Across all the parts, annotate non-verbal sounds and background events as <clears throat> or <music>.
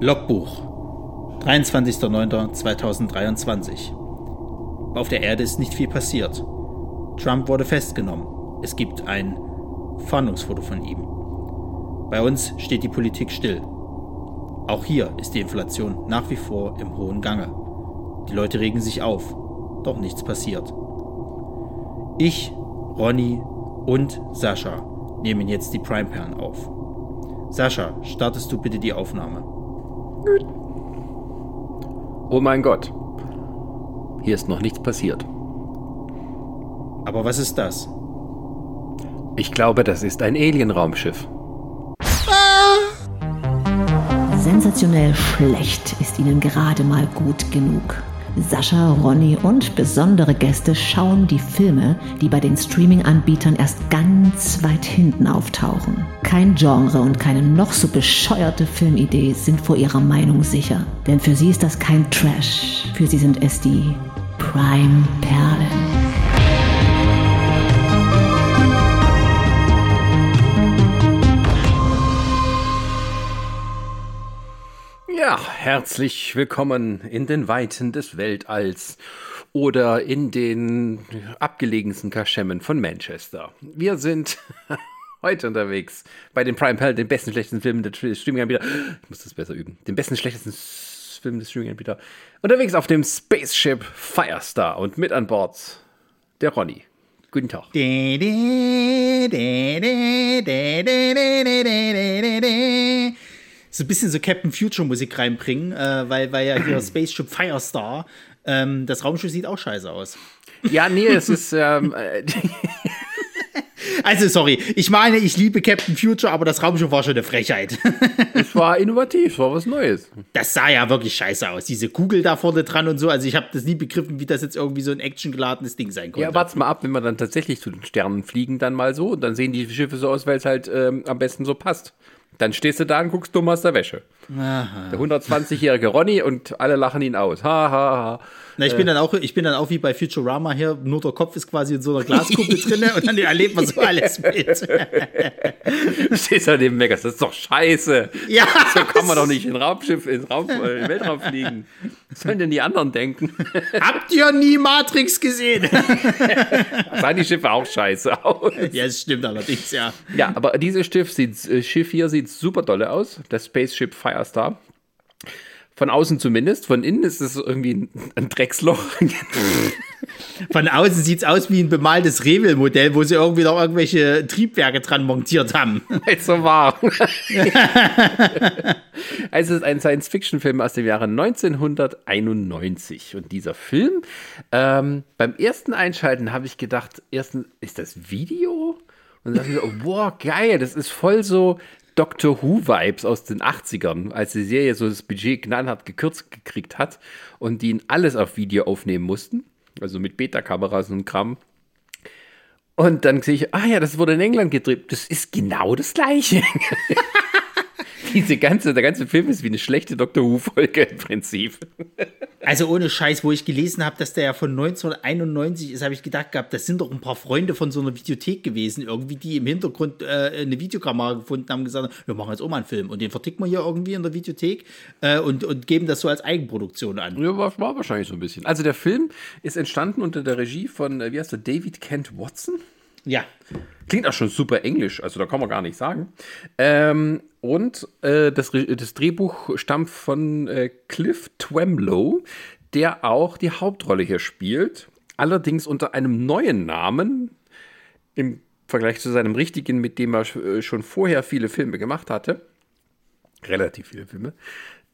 Logbuch 23.09.2023 Auf der Erde ist nicht viel passiert. Trump wurde festgenommen. Es gibt ein Fahndungsfoto von ihm. Bei uns steht die Politik still. Auch hier ist die Inflation nach wie vor im hohen Gange. Die Leute regen sich auf, doch nichts passiert. Ich, Ronny und Sascha nehmen jetzt die Prime-Perlen auf. Sascha, startest du bitte die Aufnahme. Oh mein Gott. Hier ist noch nichts passiert. Aber was ist das? Ich glaube, das ist ein Alien-Raumschiff. Sensationell schlecht ist ihnen gerade mal gut genug. Sascha, Ronny und besondere Gäste schauen die Filme, die bei den Streaming-Anbietern erst ganz weit hinten auftauchen. Kein Genre und keine noch so bescheuerte Filmidee sind vor ihrer Meinung sicher. Denn für sie ist das kein Trash. Für sie sind es die Prime-Perlen. Ja, herzlich willkommen in den Weiten des Weltalls oder in den abgelegensten Kaschemmen von Manchester. Wir sind heute unterwegs bei den Prime Pal, den besten schlechtesten Filmen der Streaming-Anbieter. Ich muss das besser üben. Den besten schlechtesten Film des Streaming-Anbieter. Unterwegs auf dem Spaceship Firestar und mit an Bord der Ronny. Guten Tag. So ein bisschen so Captain Future Musik reinbringen, äh, weil, weil ja hier <clears throat> Spaceship Firestar, ähm, das Raumschiff sieht auch scheiße aus. Ja, nee, es ist. <laughs> Ähm, äh, also, sorry, ich meine, ich liebe Captain Future, aber das Raumschiff war schon eine Frechheit. <laughs> es war innovativ, es war was Neues. Das sah ja wirklich scheiße aus. Diese Kugel da vorne dran und so. Also, ich habe das nie begriffen, wie das jetzt irgendwie so ein actiongeladenes Ding sein konnte. Ja, wart's mal ab, wenn wir dann tatsächlich zu den Sternen fliegen, dann mal so. Und dann sehen die Schiffe so aus, weil es halt ähm, am besten so passt. Dann stehst du da und guckst dumm aus der Wäsche. Aha. Der 120-jährige Ronny und alle lachen ihn aus. Ha, ha, ha. Na, ich, bin dann auch, ich bin dann auch wie bei Futurama hier, nur der Kopf ist quasi in so einer Glaskuppel drin und dann erlebt man so alles mit. <laughs> du stehst da neben Megas, das ist doch scheiße. Ja. So kann man doch nicht in Raumschiff, ins Raum, äh, in Weltraum fliegen. Was sollen denn die anderen denken? <laughs> Habt ihr nie Matrix gesehen? <laughs> Sahen die Schiffe auch scheiße aus. Ja, das stimmt allerdings, ja. Ja, aber dieses Schiff, sieht, äh, Schiff hier sieht super dolle aus. Das Spaceship Firestar. Von außen zumindest. Von innen ist es irgendwie ein Drecksloch. Von außen sieht es aus wie ein bemaltes Revel-Modell, wo sie irgendwie noch irgendwelche Triebwerke dran montiert haben. so war. es ist ein Science-Fiction-Film aus dem Jahre 1991. Und dieser Film, ähm, beim ersten Einschalten habe ich gedacht, erstens, ist das Video? Und dann dachte ich so, boah, geil, das ist voll so Doctor Who-Vibes aus den 80ern, als die Serie so das Budget knallhart gekürzt gekriegt hat und die alles auf Video aufnehmen mussten. Also mit Beta-Kameras und Kram. Und dann sehe ich, ah ja, das wurde in England gedreht. Das ist genau das Gleiche. <laughs> Diese ganze, der ganze Film ist wie eine schlechte Doctor Who-Folge im Prinzip. Also ohne Scheiß, wo ich gelesen habe, dass der ja von 1991 ist, habe ich gedacht gehabt, das sind doch ein paar Freunde von so einer Videothek gewesen, irgendwie, die im Hintergrund äh, eine Videokamera gefunden haben, gesagt haben, wir machen jetzt auch mal einen Film und den verticken wir hier irgendwie in der Videothek äh, und, und geben das so als Eigenproduktion an. Ja, war, war wahrscheinlich so ein bisschen. Also der Film ist entstanden unter der Regie von, äh, wie heißt der, David Kent Watson? Ja. Klingt auch schon super englisch, also da kann man gar nicht sagen. Ähm, und äh, das, das, Drehbuch stammt von äh, Cliff Twemlow, der auch die Hauptrolle hier spielt. Allerdings unter einem neuen Namen im Vergleich zu seinem richtigen, mit dem er äh, schon vorher viele Filme gemacht hatte. Relativ viele Filme.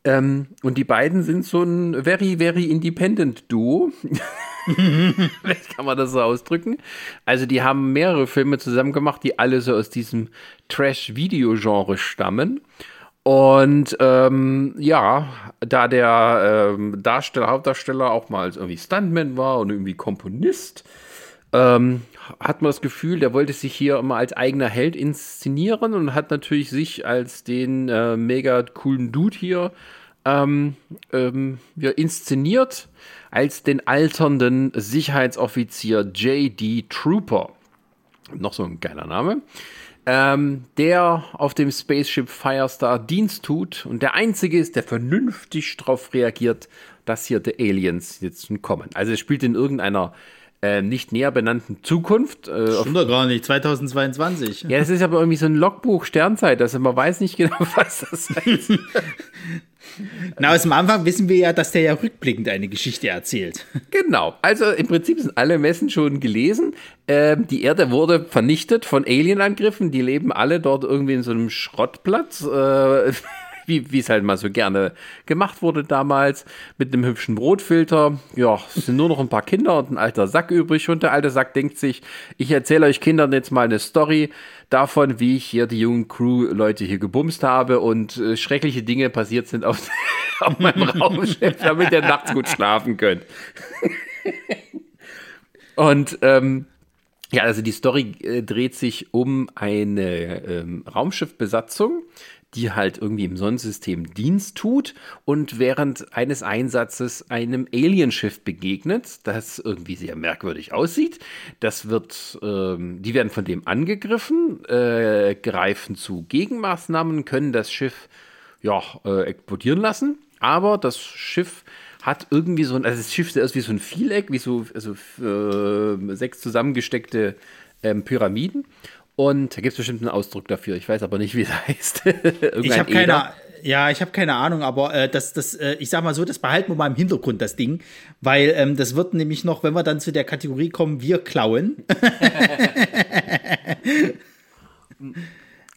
Ähm, und die beiden sind so ein very, very independent Duo. <laughs> Vielleicht kann man das so ausdrücken. Also, die haben mehrere Filme zusammen gemacht, die alle so aus diesem Trash-Video-Genre stammen. Und ähm, ja, da der ähm, Darsteller, Hauptdarsteller auch mal irgendwie Stuntman war und irgendwie Komponist, ähm, hat man das Gefühl, der wollte sich hier immer als eigener Held inszenieren und hat natürlich sich als den äh, mega coolen Dude hier ähm, ähm, ja, inszeniert als den alternden Sicherheitsoffizier J.D. Trooper. Noch so ein geiler Name. ähm, der auf dem Spaceship Firestar Dienst tut und der einzige ist, der vernünftig darauf reagiert, dass hier die Aliens jetzt kommen. Also es spielt in irgendeiner äh, nicht näher benannten Zukunft. Äh, Stimmt doch gar nicht, 2022. Ja, das ist aber irgendwie so ein Logbuch Sternzeit, also man weiß nicht genau, <laughs> was das heißt. <laughs> Na, aus dem Anfang wissen wir ja, dass der ja rückblickend eine Geschichte erzählt. <laughs> Genau. Also im Prinzip sind alle Messen schon gelesen. Ähm, die Erde wurde vernichtet von Alienangriffen. Die leben alle dort irgendwie in so einem Schrottplatz. Äh, wie es halt mal so gerne gemacht wurde damals, mit einem hübschen Brotfilter. Ja, es sind nur noch ein paar Kinder und ein alter Sack übrig. Und der alte Sack denkt sich, ich erzähle euch Kindern jetzt mal eine Story davon, wie ich hier die jungen Crew-Leute hier gebumst habe und äh, schreckliche Dinge passiert sind auf, <laughs> auf meinem Raumschiff, <laughs> damit ihr nachts gut schlafen könnt. und ähm, ja, also die Story äh, dreht sich um eine ähm, Raumschiffbesatzung, die halt irgendwie im Sonnensystem Dienst tut und während eines Einsatzes einem Alienschiff begegnet, das irgendwie sehr merkwürdig aussieht. Das wird, ähm, die werden von dem angegriffen, äh, greifen zu Gegenmaßnahmen, können das Schiff ja äh, explodieren lassen, aber das Schiff hat irgendwie so ein, also das Schiff ist wie so ein Vieleck, wie so also, äh, sechs zusammengesteckte ähm, Pyramiden. Und da gibt es bestimmt einen Ausdruck dafür. Ich weiß aber nicht, wie <laughs> es heißt. ich habe keine, ja, ich habe keine Ahnung, aber äh, das, das, äh, ich sag mal so, das behalten wir mal im Hintergrund, das Ding. Weil ähm, das wird nämlich noch, wenn wir dann zu der Kategorie kommen, wir klauen. <laughs>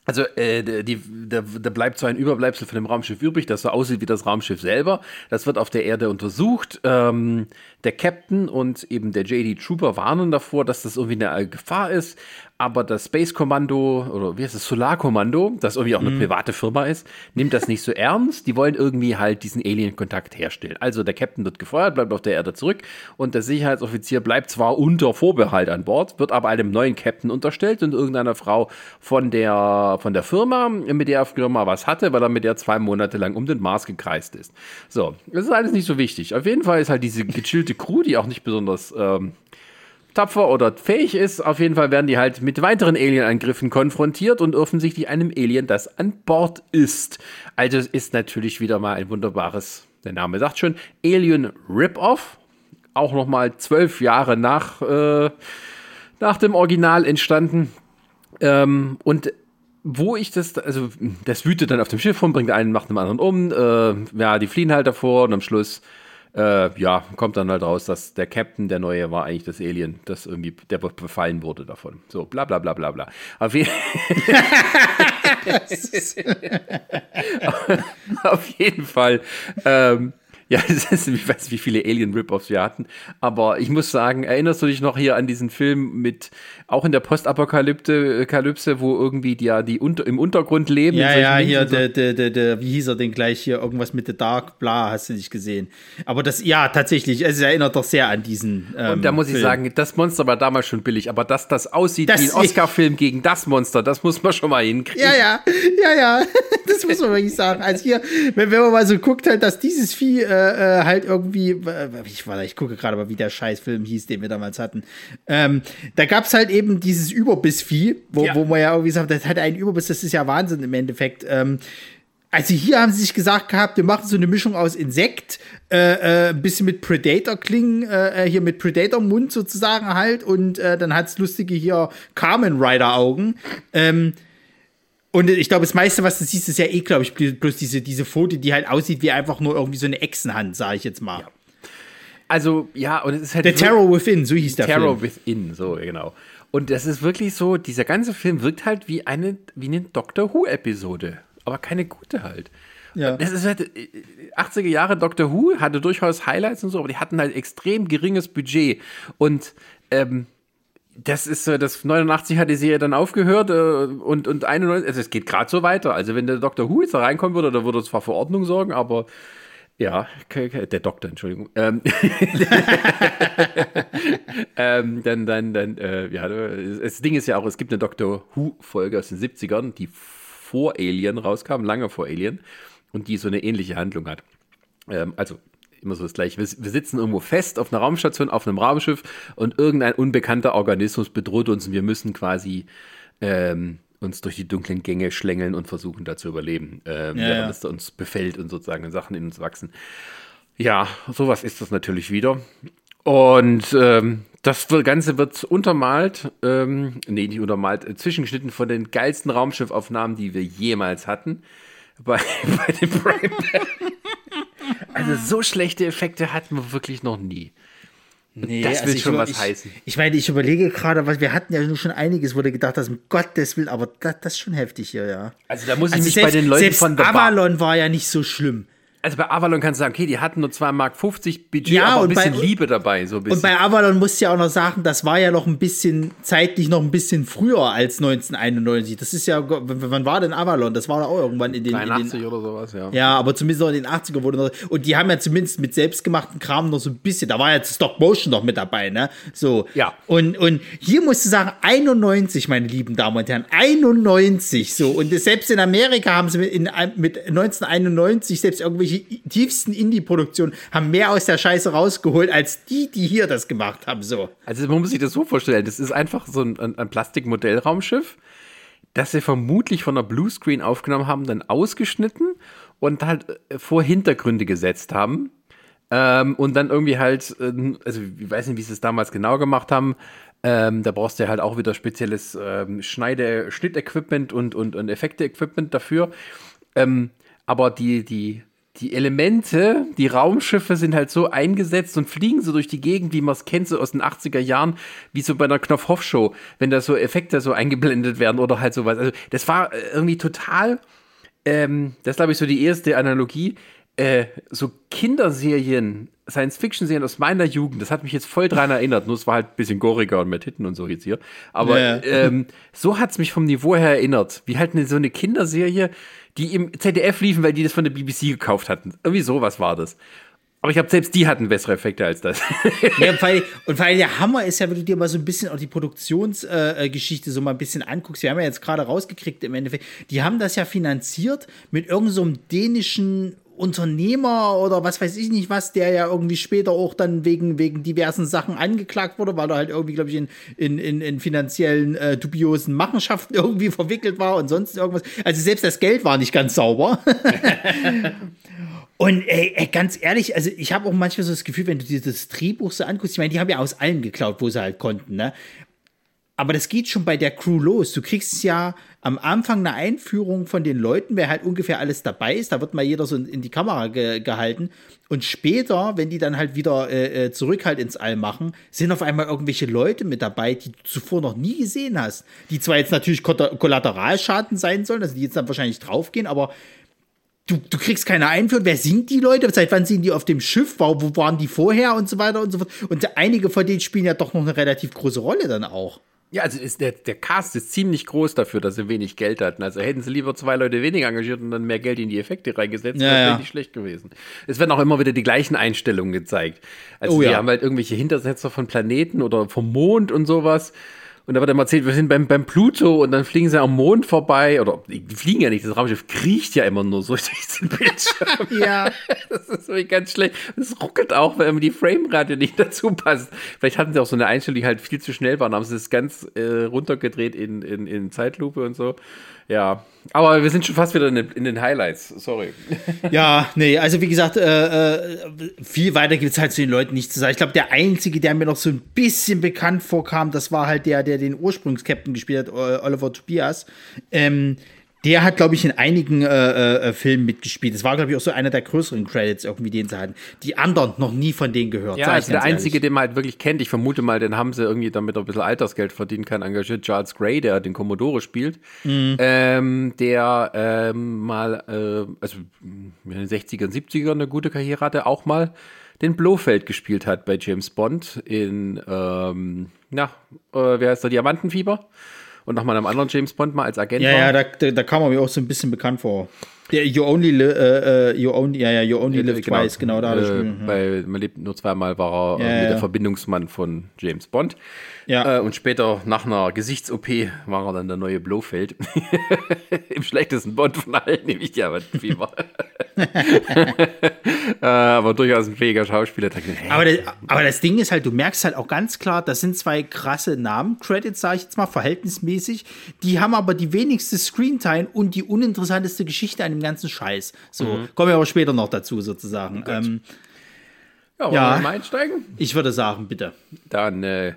Also äh, die, da, da bleibt so ein Überbleibsel von dem Raumschiff übrig, das so aussieht wie das Raumschiff selber. Das wird auf der Erde untersucht. Ähm, der Captain und eben der JD Trooper warnen davor, dass das irgendwie eine Gefahr ist aber das Space Kommando oder wie heißt das Solar Kommando, das irgendwie auch eine mhm. private Firma ist, nimmt das nicht so ernst. Die wollen irgendwie halt diesen Alien-Kontakt herstellen. Also der Captain wird gefeuert, bleibt auf der Erde zurück und der Sicherheitsoffizier bleibt zwar unter Vorbehalt an Bord, wird aber einem neuen Captain unterstellt und irgendeiner Frau von der, von der Firma, mit der er früher mal was hatte, weil er mit der zwei Monate lang um den Mars gekreist ist. So, das ist alles nicht so wichtig. Auf jeden Fall ist halt diese gechillte Crew, die auch nicht besonders ähm, tapfer oder fähig ist. Auf jeden Fall werden die halt mit weiteren Alien-Angriffen konfrontiert und offensichtlich einem Alien, das an Bord ist. Also es ist natürlich wieder mal ein wunderbares, der Name sagt schon, Alien Rip-Off. Auch nochmal zwölf Jahre nach, äh, nach dem Original entstanden. Ähm, und wo ich das, also das wütet dann auf dem Schiff rum, bringt einen, macht einen anderen um. Äh, ja, die fliehen halt davor und am Schluss äh, ja, kommt dann halt raus, dass der Captain, der neue, war eigentlich das Alien, das irgendwie, der befallen wurde davon. So, bla bla bla bla bla. Auf, je <laughs> <laughs> auf jeden Fall ähm, ja, <laughs> es ist, ich weiß nicht, wie viele Alien-Rip-Offs wir hatten, aber ich muss sagen, erinnerst du dich noch hier an diesen Film mit, auch in der Postapokalypse, äh, wo irgendwie die ja die unter, im Untergrund leben? Ja, ja, hier, der, der, der, der, wie hieß er denn gleich hier, irgendwas mit The Dark, bla, hast du nicht gesehen. Aber das, ja, tatsächlich, es erinnert doch sehr an diesen. Ähm, Und da muss ich Film. sagen, das Monster war damals schon billig, aber dass das aussieht das wie ein Oscar-Film gegen das Monster, das muss man schon mal hinkriegen. Ja, ja, ja, ja, <laughs> das muss man wirklich sagen. Also hier, wenn, wenn man mal so guckt, halt, dass dieses Vieh, äh, äh, halt irgendwie, äh, ich, ich gucke gerade mal, wie der Scheißfilm hieß, den wir damals hatten. Ähm, da gab es halt eben dieses Überbissvieh, wo, ja. wo man ja irgendwie sagt, das hat einen Überbiss, das ist ja Wahnsinn im Endeffekt. Ähm, also hier haben sie sich gesagt gehabt, wir machen so eine Mischung aus Insekt, äh, äh, ein bisschen mit Predator-Klingen, äh, äh, hier mit Predator-Mund sozusagen halt und äh, dann hat's lustige hier Carmen Rider-Augen. Ähm, und ich glaube, das meiste, was du siehst, ist ja eh, glaube ich, bloß diese, diese Foto, die halt aussieht wie einfach nur irgendwie so eine Echsenhand, sage ich jetzt mal. Ja. Also, ja, und es ist halt. The Terror Within, so hieß der Terror Film. Within, so, genau. Und das ist wirklich so, dieser ganze Film wirkt halt wie eine, wie eine Doctor Who-Episode. Aber keine gute halt. Ja. Das ist halt, 80er äh, Jahre Doctor Who hatte durchaus Highlights und so, aber die hatten halt extrem geringes Budget. Und ähm, das ist äh, das 89 hat die Serie dann aufgehört äh, und und 91 also es geht gerade so weiter. Also wenn der Dr. Who jetzt da reinkommen würde, dann würde es zwar für Ordnung sorgen, aber ja, der Doktor, Entschuldigung. Ähm, <laughs> ähm, dann, dann, dann, äh, ja, das Ding ist ja auch, es gibt eine Doctor Who-Folge aus den 70ern, die vor Alien rauskam, lange vor Alien, und die so eine ähnliche Handlung hat. Ähm, also immer so das Gleiche. Wir, wir, sitzen irgendwo fest auf einer Raumstation, auf einem Raumschiff und irgendein unbekannter Organismus bedroht uns und wir müssen quasi ähm, uns durch die dunklen Gänge schlängeln und versuchen, da zu überleben, ähm, Ja, während ja. es uns befällt und sozusagen Sachen in uns wachsen. Ja, sowas ist das natürlich wieder. Und ähm, das Ganze wird untermalt, ähm, nee, nicht untermalt, äh, zwischengeschnitten von den geilsten Raumschiffaufnahmen, die wir jemals hatten. Bei, <laughs> bei dem Prime. Also so schlechte Effekte hatten wir wirklich noch nie. Nee, das will ich schon was ich, heißen. Ich meine, ich überlege gerade, was wir hatten ja nur schon einiges, wurde gedacht, dass um Gottes Willen, aber das, das ist schon heftig hier, ja. Also da muss ich Also mich selbst, bei den Leuten von The Bar Avalon war ja nicht so schlimm. Also bei Avalon kannst du sagen, okay, die hatten nur 2,50 Mark Budget, Ja, aber ein und bei- bisschen Liebe dabei. So ein bisschen. Und bei Avalon musst du ja auch noch sagen, das war ja noch ein bisschen, zeitlich noch ein bisschen früher als 1991. Das ist ja, wann war denn Avalon? Das war doch auch irgendwann in den, in 83 den oder sowas, ja. Ja, aber zumindest noch in den 80er wurde noch, und die haben ja zumindest mit selbstgemachten Kram noch so ein bisschen, da war ja Stop Motion noch mit dabei, ne? So. Ja. Und, und hier musst du sagen, 91, meine lieben Damen und Herren, 91, so. Und selbst in Amerika haben sie mit, in, mit 1991 selbst irgendwelche tiefsten Indie-Produktionen haben mehr aus der Scheiße rausgeholt, als die, die hier das gemacht haben, so. Also man muss sich das so vorstellen, das ist einfach so ein, ein, Plastikmodellraumschiff, das sie vermutlich von der Bluescreen aufgenommen haben, dann ausgeschnitten und halt äh, vor Hintergründe gesetzt haben. Ähm, und dann irgendwie halt, ähm, also ich weiß nicht, wie sie es damals genau gemacht haben. Ähm, da brauchst du halt auch wieder spezielles ähm, Schneide-, Schnittequipment und, und, und Effekte-Equipment dafür. Ähm, aber die, die, die Elemente, die Raumschiffe sind halt so eingesetzt und fliegen so durch die Gegend, wie man es kennt, so aus den 80er Jahren, wie so bei einer Knopf-Hoff-Show, wenn da so Effekte so eingeblendet werden oder halt sowas. Also das war äh, irgendwie total, ähm, das glaube ich, so die erste Analogie. Äh, so Kinderserien, Science-Fiction-Serien aus meiner Jugend, das hat mich jetzt voll dran erinnert. Nur es war halt ein bisschen goriger und mehr Titten und so jetzt hier. Aber Ja. ähm, so hat es mich vom Niveau her erinnert. Wie halt eine, so eine Kinderserie, die im ZDF liefen, weil die das von der BBC gekauft hatten. Irgendwie sowas war das. Aber ich glaube, selbst die hatten bessere Effekte als das. <laughs> Ja, weil, und weil der Hammer ist ja, wenn du dir mal so ein bisschen auch die Produktionsgeschichte äh, Geschichte so mal ein bisschen anguckst, wir haben ja jetzt gerade rausgekriegt im Endeffekt, die haben das ja finanziert mit irgendeinem so dänischen Unternehmer oder was weiß ich nicht was, der ja irgendwie später auch dann wegen, wegen diversen Sachen angeklagt wurde, weil er halt irgendwie, glaube ich, in, in, in, in finanziellen äh, dubiosen Machenschaften <laughs> irgendwie verwickelt war und sonst irgendwas. Also selbst das Geld war nicht ganz sauber. <laughs> Und ey, ey, ganz ehrlich, also ich habe auch manchmal so das Gefühl, wenn du dir das Drehbuch so anguckst, ich meine, die haben ja aus allen geklaut, wo sie halt konnten, ne? Aber das geht schon bei der Crew los. Du kriegst ja am Anfang eine Einführung von den Leuten, wer halt ungefähr alles dabei ist. Da wird mal jeder so in die Kamera ge gehalten. Und später, wenn die dann halt wieder äh, äh, zurück halt ins All machen, sind auf einmal irgendwelche Leute mit dabei, die du zuvor noch nie gesehen hast. Die zwar jetzt natürlich Kolla- Kollateralschaden sein sollen, also die jetzt dann wahrscheinlich draufgehen, aber du, du kriegst keine Einführung. Wer sind die Leute? Seit wann sind die auf dem Schiff? Wo, wo waren die vorher und so weiter und so fort? Und einige von denen spielen ja doch noch eine relativ große Rolle dann auch. Ja, also ist der, der Cast ist ziemlich groß dafür, dass sie wenig Geld hatten. Also hätten sie lieber zwei Leute weniger engagiert und dann mehr Geld in die Effekte reingesetzt, Ja, das wäre ja. nicht schlecht gewesen. Es werden auch immer wieder die gleichen Einstellungen gezeigt. Also Oh, die ja. haben halt irgendwelche Hintersetzer von Planeten oder vom Mond und sowas. Und da wird immer erzählt, wir sind beim, beim Pluto und dann fliegen sie am Mond vorbei. Oder die fliegen ja nicht, das Raumschiff kriecht ja immer nur so <laughs> durch den Bildschirm. <laughs> Ja. Das ist wirklich ganz schlecht. Es ruckelt auch, weil immer die Framerate nicht dazu passt. Vielleicht hatten sie auch so eine Einstellung, die halt viel zu schnell war. Dann haben sie es ganz äh, runtergedreht in, in, in Zeitlupe und so. Ja. Aber wir sind schon fast wieder in den, Highlights. Sorry. <laughs> Ja, nee, also wie gesagt, äh, äh, viel weiter gibt es halt zu den Leuten nicht zu sagen. Ich glaube, der Einzige, der mir noch so ein bisschen bekannt vorkam, das war halt der, der den Ursprungskapitän gespielt hat, Oliver Tobias. Ähm, der hat, glaube ich, in einigen äh, äh, Filmen mitgespielt. Das war, glaube ich, auch so einer der größeren Credits irgendwie, den sie hatten. Die anderen noch nie von denen gehört. Ja, also der ganz einzige, ehrlich. den man halt wirklich kennt, ich vermute mal, den haben sie irgendwie, damit er ein bisschen Altersgeld verdienen kann, engagiert. Charles Gray, der den Commodore spielt, Mhm. ähm, der ähm, mal, äh, also in den 60er und 70er eine gute Karriere hatte, auch mal den Blofeld gespielt hat bei James Bond in, ähm, na, äh, wer heißt der, Diamantenfieber? Und nochmal einem anderen James Bond mal als Agent Ja, war. ja, da, da, da kam er mir auch so ein bisschen bekannt vor. Der You Only, li äh, äh, you only ja, ja, You Only Live Twice, genau, da äh, ja. Bei Man lebt nur zweimal war er Ja, äh, ja. der Verbindungsmann von James Bond. Ja. Äh, und später, nach einer Gesichts-OP, war er dann der neue Blofeld. <laughs> Im schlechtesten Bond von allen, nämlich Diamantenfieber. <laughs> äh, aber durchaus ein fähiger Schauspieler. Aber das, aber das Ding ist halt, du merkst halt auch ganz klar, das sind zwei krasse Namen, Credits, sage ich jetzt mal, verhältnismäßig. Die haben aber die wenigste Screentime und die uninteressanteste Geschichte an dem ganzen Scheiß. So, mhm. kommen wir aber später noch dazu, sozusagen. Ähm, ja, wollen ja, wir mal einsteigen? Ich würde sagen, bitte. Dann äh,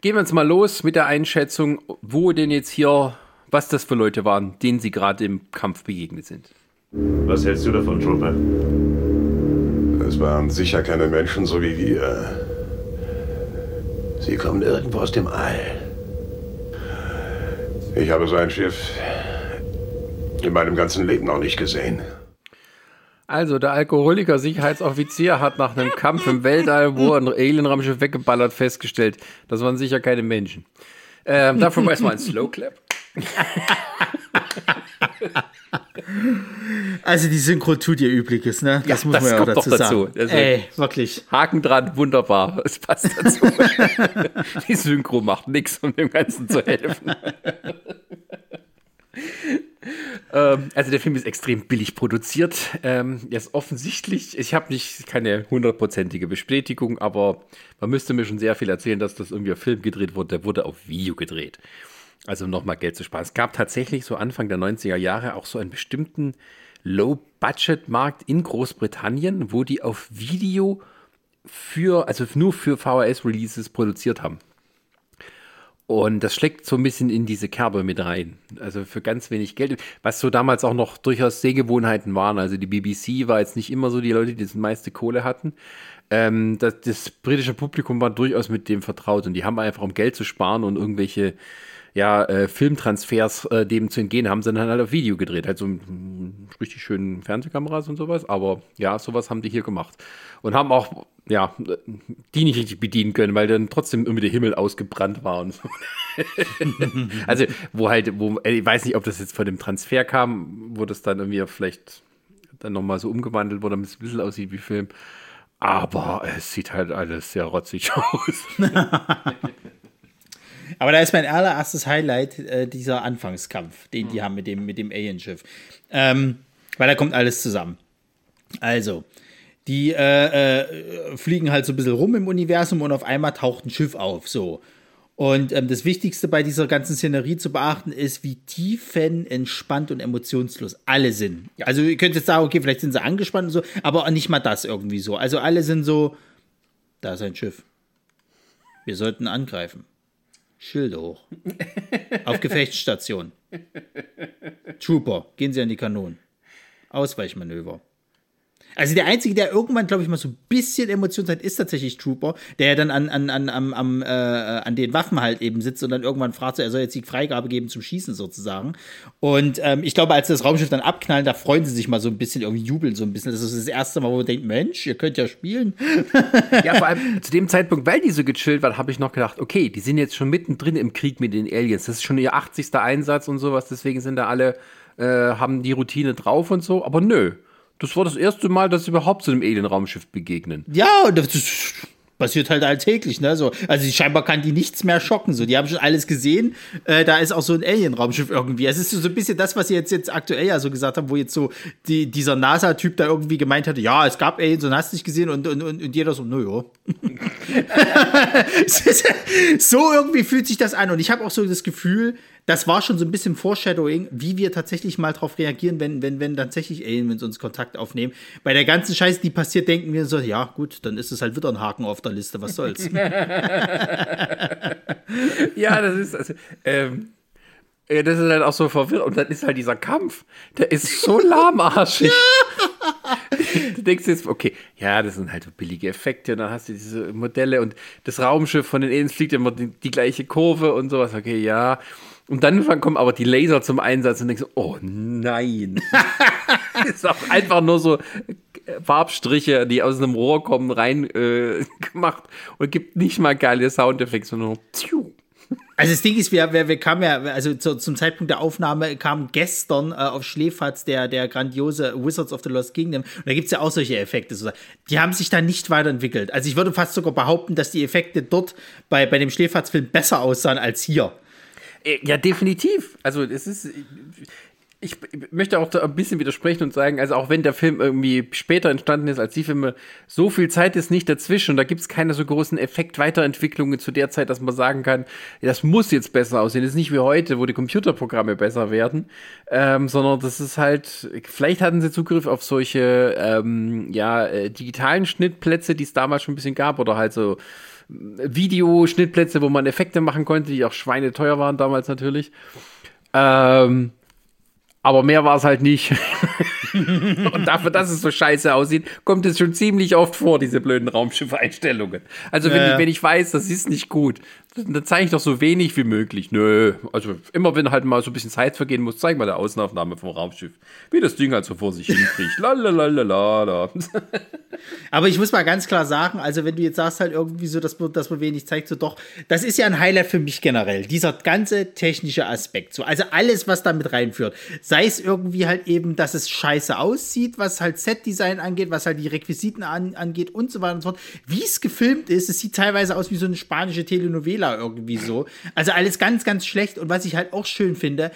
gehen wir uns mal los mit der Einschätzung, wo denn jetzt hier, was das für Leute waren, denen sie gerade im Kampf begegnet sind. Was hältst du davon, Trooper? Es waren sicher keine Menschen so wie wir. Sie kommen irgendwo aus dem All. Ich habe so ein Schiff in meinem ganzen Leben noch nicht gesehen. Also, der Alkoholiker-Sicherheitsoffizier hat nach einem Kampf im Weltall, wo ein Alien-Raumschiff weggeballert, festgestellt, das waren sicher keine Menschen. Ähm, dafür weiß man ein Slow Clap. Also die Synchro tut ihr Übliches, ne? Das ja, muss das man ja auch dazu, dazu. sagen. Also Ey, wirklich. Haken dran, wunderbar. Es passt dazu. <laughs> die Synchro macht nichts, um dem Ganzen zu helfen. <laughs> ähm, also der Film ist extrem billig produziert. Ähm, er ist offensichtlich, ich habe nicht keine hundertprozentige Bestätigung, aber man müsste mir schon sehr viel erzählen, dass das irgendwie auf Film gedreht wurde. Der wurde auf Video gedreht. Also nochmal Geld zu sparen. Es gab tatsächlich so Anfang der 90er Jahre auch so einen bestimmten Low-Budget-Markt in Großbritannien, wo die auf Video für, also nur für VHS-Releases produziert haben. Und das schlägt so ein bisschen in diese Kerbe mit rein. Also für ganz wenig Geld. Was so damals auch noch durchaus Sehgewohnheiten waren. Also die BBC war jetzt nicht immer so die Leute, die das meiste Kohle hatten. Ähm, das, das britische Publikum war durchaus mit dem vertraut und die haben einfach, um Geld zu sparen und irgendwelche ja, äh, Filmtransfers äh, dem zu entgehen, haben sie dann halt auf Video gedreht. Halt so m, richtig schönen Fernsehkameras und sowas. Aber ja, sowas haben die hier gemacht. Und haben auch, ja, die nicht richtig bedienen können, weil dann trotzdem irgendwie der Himmel ausgebrannt war und so. <laughs> also, wo halt, wo, äh, ich weiß nicht, ob das jetzt von dem Transfer kam, wo das dann irgendwie vielleicht dann nochmal so umgewandelt wurde, damit es ein bisschen aussieht wie Film. Aber es sieht halt alles sehr rotzig <laughs> aus. <laughs> Aber da ist mein allererstes Highlight äh, dieser Anfangskampf, den die mhm. haben mit dem, mit dem Alien-Schiff. Ähm, weil da kommt alles zusammen. Also, die äh, äh, fliegen halt so ein bisschen rum im Universum und auf einmal taucht ein Schiff auf, so. Und ähm, das Wichtigste bei dieser ganzen Szenerie zu beachten ist, wie tiefen, entspannt und emotionslos alle sind. Ja. Also ihr könnt jetzt sagen, okay, vielleicht sind sie angespannt und so, aber nicht mal das irgendwie so. Also alle sind so, da ist ein Schiff. Wir sollten angreifen. Schilde hoch. Auf Gefechtsstation. Trooper, gehen Sie an die Kanonen. Ausweichmanöver. Also der Einzige, der irgendwann, glaube ich, mal so ein bisschen Emotion hat, ist tatsächlich Trooper, der ja dann an, an, an, an, an, äh, an den Waffen halt eben sitzt und dann irgendwann fragt, er soll jetzt die Freigabe geben zum Schießen sozusagen. Und ähm, ich glaube, als das Raumschiff dann abknallen, da freuen sie sich mal so ein bisschen, irgendwie jubeln so ein bisschen. Das ist das erste Mal, wo man denkt, Mensch, ihr könnt ja spielen. Ja, vor allem zu dem Zeitpunkt, weil die so gechillt waren, habe ich noch gedacht, okay, die sind jetzt schon mittendrin im Krieg mit den Aliens. Das ist schon ihr 80. Einsatz und sowas, deswegen sind da alle, äh, haben die Routine drauf und so. Aber nö das war das erste Mal, dass sie überhaupt zu einem Alien-Raumschiff begegnen. Ja, das passiert halt alltäglich, ne? So, also scheinbar kann die nichts mehr schocken. So, die haben schon alles gesehen. Äh, da ist auch so ein Alien-Raumschiff irgendwie. Es ist so ein bisschen das, was sie jetzt, jetzt aktuell ja so gesagt haben, wo jetzt so die, dieser NASA-Typ da irgendwie gemeint hatte, ja, es gab Aliens und hast nicht gesehen und, und, und, und jeder so, nö, <laughs> so irgendwie fühlt sich das an. Und ich habe auch so das Gefühl, das war schon so ein bisschen Foreshadowing, wie wir tatsächlich mal darauf reagieren, wenn, wenn, wenn tatsächlich Aliens uns Kontakt aufnehmen. Bei der ganzen Scheiße, die passiert, denken wir so, ja, gut, dann ist es halt wieder ein Haken auf der Liste, was soll's. <laughs> <laughs> ja, das ist, also, ähm, das ist halt auch so verwirrt. Und dann ist halt dieser Kampf, der ist so <laughs> lahmarschig. du denkst jetzt, okay, ja, das sind halt billige Effekte. Und dann hast du diese Modelle und das Raumschiff von den Aliens fliegt immer die, die gleiche Kurve und sowas. Okay, ja. Und dann kommen aber die Laser zum Einsatz und denkst, oh nein. <laughs> ist auch einfach nur so Farbstriche, die aus einem Rohr kommen, rein äh, <laughs> gemacht und gibt nicht mal geile Soundeffekte, sondern nur. Also das Ding ist, wir, wir, wir kamen ja, also zu, zum Zeitpunkt der Aufnahme kam gestern äh, auf Schläferz der, der grandiose Wizards of the Lost Kingdom. Und da gibt es ja auch solche Effekte. Die haben sich da nicht weiterentwickelt. Also ich würde fast sogar behaupten, dass die Effekte dort bei, bei dem Schläferz-Film besser aussahen als hier. Äh, ja, definitiv. Also es ist. ich möchte auch da ein bisschen widersprechen und sagen, also auch wenn der Film irgendwie später entstanden ist als die Filme, so viel Zeit ist nicht dazwischen da gibt es keine so großen Effekt-Weiterentwicklungen zu der Zeit, dass man sagen kann, das muss jetzt besser aussehen. Das ist nicht wie heute, wo die Computerprogramme besser werden, ähm, sondern das ist halt, vielleicht hatten sie Zugriff auf solche ähm, ja, äh, digitalen Schnittplätze, die es damals schon ein bisschen gab oder halt so Videoschnittplätze, wo man Effekte machen konnte, die auch schweineteuer waren damals natürlich. Ähm, aber mehr war es halt nicht. <laughs> <laughs> und dafür, dass es so scheiße aussieht, kommt es schon ziemlich oft vor, diese blöden Raumschiff-Einstellungen. Also, wenn, ja. ich, wenn ich weiß, das ist nicht gut, dann zeige ich doch so wenig wie möglich. Nö, also immer wenn halt mal so ein bisschen Zeit vergehen muss, zeig mal eine Außenaufnahme vom Raumschiff. Wie das Ding halt so vor sich hinkriegt. Lalalala. <laughs> Aber ich muss mal ganz klar sagen, also wenn du jetzt sagst halt irgendwie so, dass man, dass man wenig zeigt, so doch, das ist ja ein Highlight für mich generell. Dieser ganze technische Aspekt. So, also alles, was damit reinführt. Sei es irgendwie halt eben, dass es scheiße aussieht, was halt Setdesign angeht, was halt die Requisiten an, angeht und so weiter und so fort. Wie es gefilmt ist, es sieht teilweise aus wie so eine spanische Telenovela irgendwie so. Also alles ganz, ganz schlecht. Und was ich halt auch schön finde,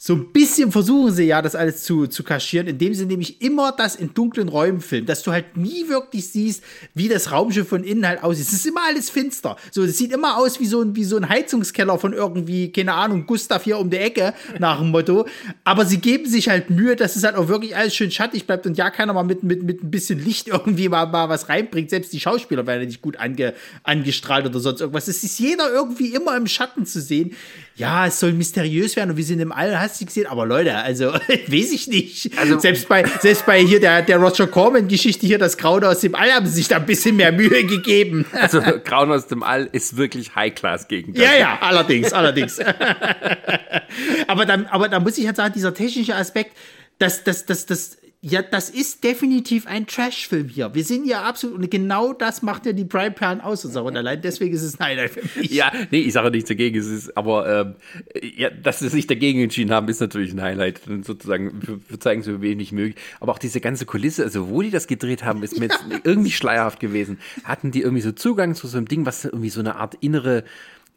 so ein bisschen versuchen sie ja, das alles zu, zu kaschieren, indem sie nämlich immer das in dunklen Räumen filmen, dass du halt nie wirklich siehst, wie das Raumschiff von innen halt aussieht. Es ist immer alles finster. So, es sieht immer aus wie so ein, wie so ein Heizungskeller von irgendwie, keine Ahnung, Gustav hier um die Ecke, nach dem Motto. Aber sie geben sich halt Mühe, dass es halt auch wirklich alles schön schattig bleibt und ja, keiner mal mit, mit, mit ein bisschen Licht <laughs> irgendwie mal, mal was reinbringt. Selbst die Schauspieler werden nicht gut ange, angestrahlt oder sonst irgendwas. Es ist jeder irgendwie immer im Schatten zu sehen. Ja, es soll mysteriös werden und wir sind im All, hast du gesehen? Aber Leute, also <laughs> weiß ich nicht. Also, selbst bei, selbst bei hier der, der Roger Corman-Geschichte hier, das Grauen aus dem All, haben sie sich da ein bisschen mehr Mühe gegeben. <laughs> Also Grauen aus dem All ist wirklich High-Class gegen das. Ja, ja, allerdings, allerdings. <laughs> aber, dann, aber da muss ich halt sagen, dieser technische Aspekt, das, das, das, das ja, das ist definitiv ein Trash-Film hier. Wir sind ja absolut, und genau das macht ja die Prime Perlen aus. Und allein deswegen ist es ein Highlight für mich. Ja, nee, ich sage nichts dagegen. Es ist, aber ähm, ja, dass sie sich dagegen entschieden haben, ist natürlich ein Highlight. Sozusagen, wir zeigen so wenig möglich. Aber auch diese ganze Kulisse, also wo die das gedreht haben, ist mir ja. jetzt irgendwie schleierhaft gewesen. Hatten die irgendwie so Zugang zu so einem Ding, was irgendwie so eine Art innere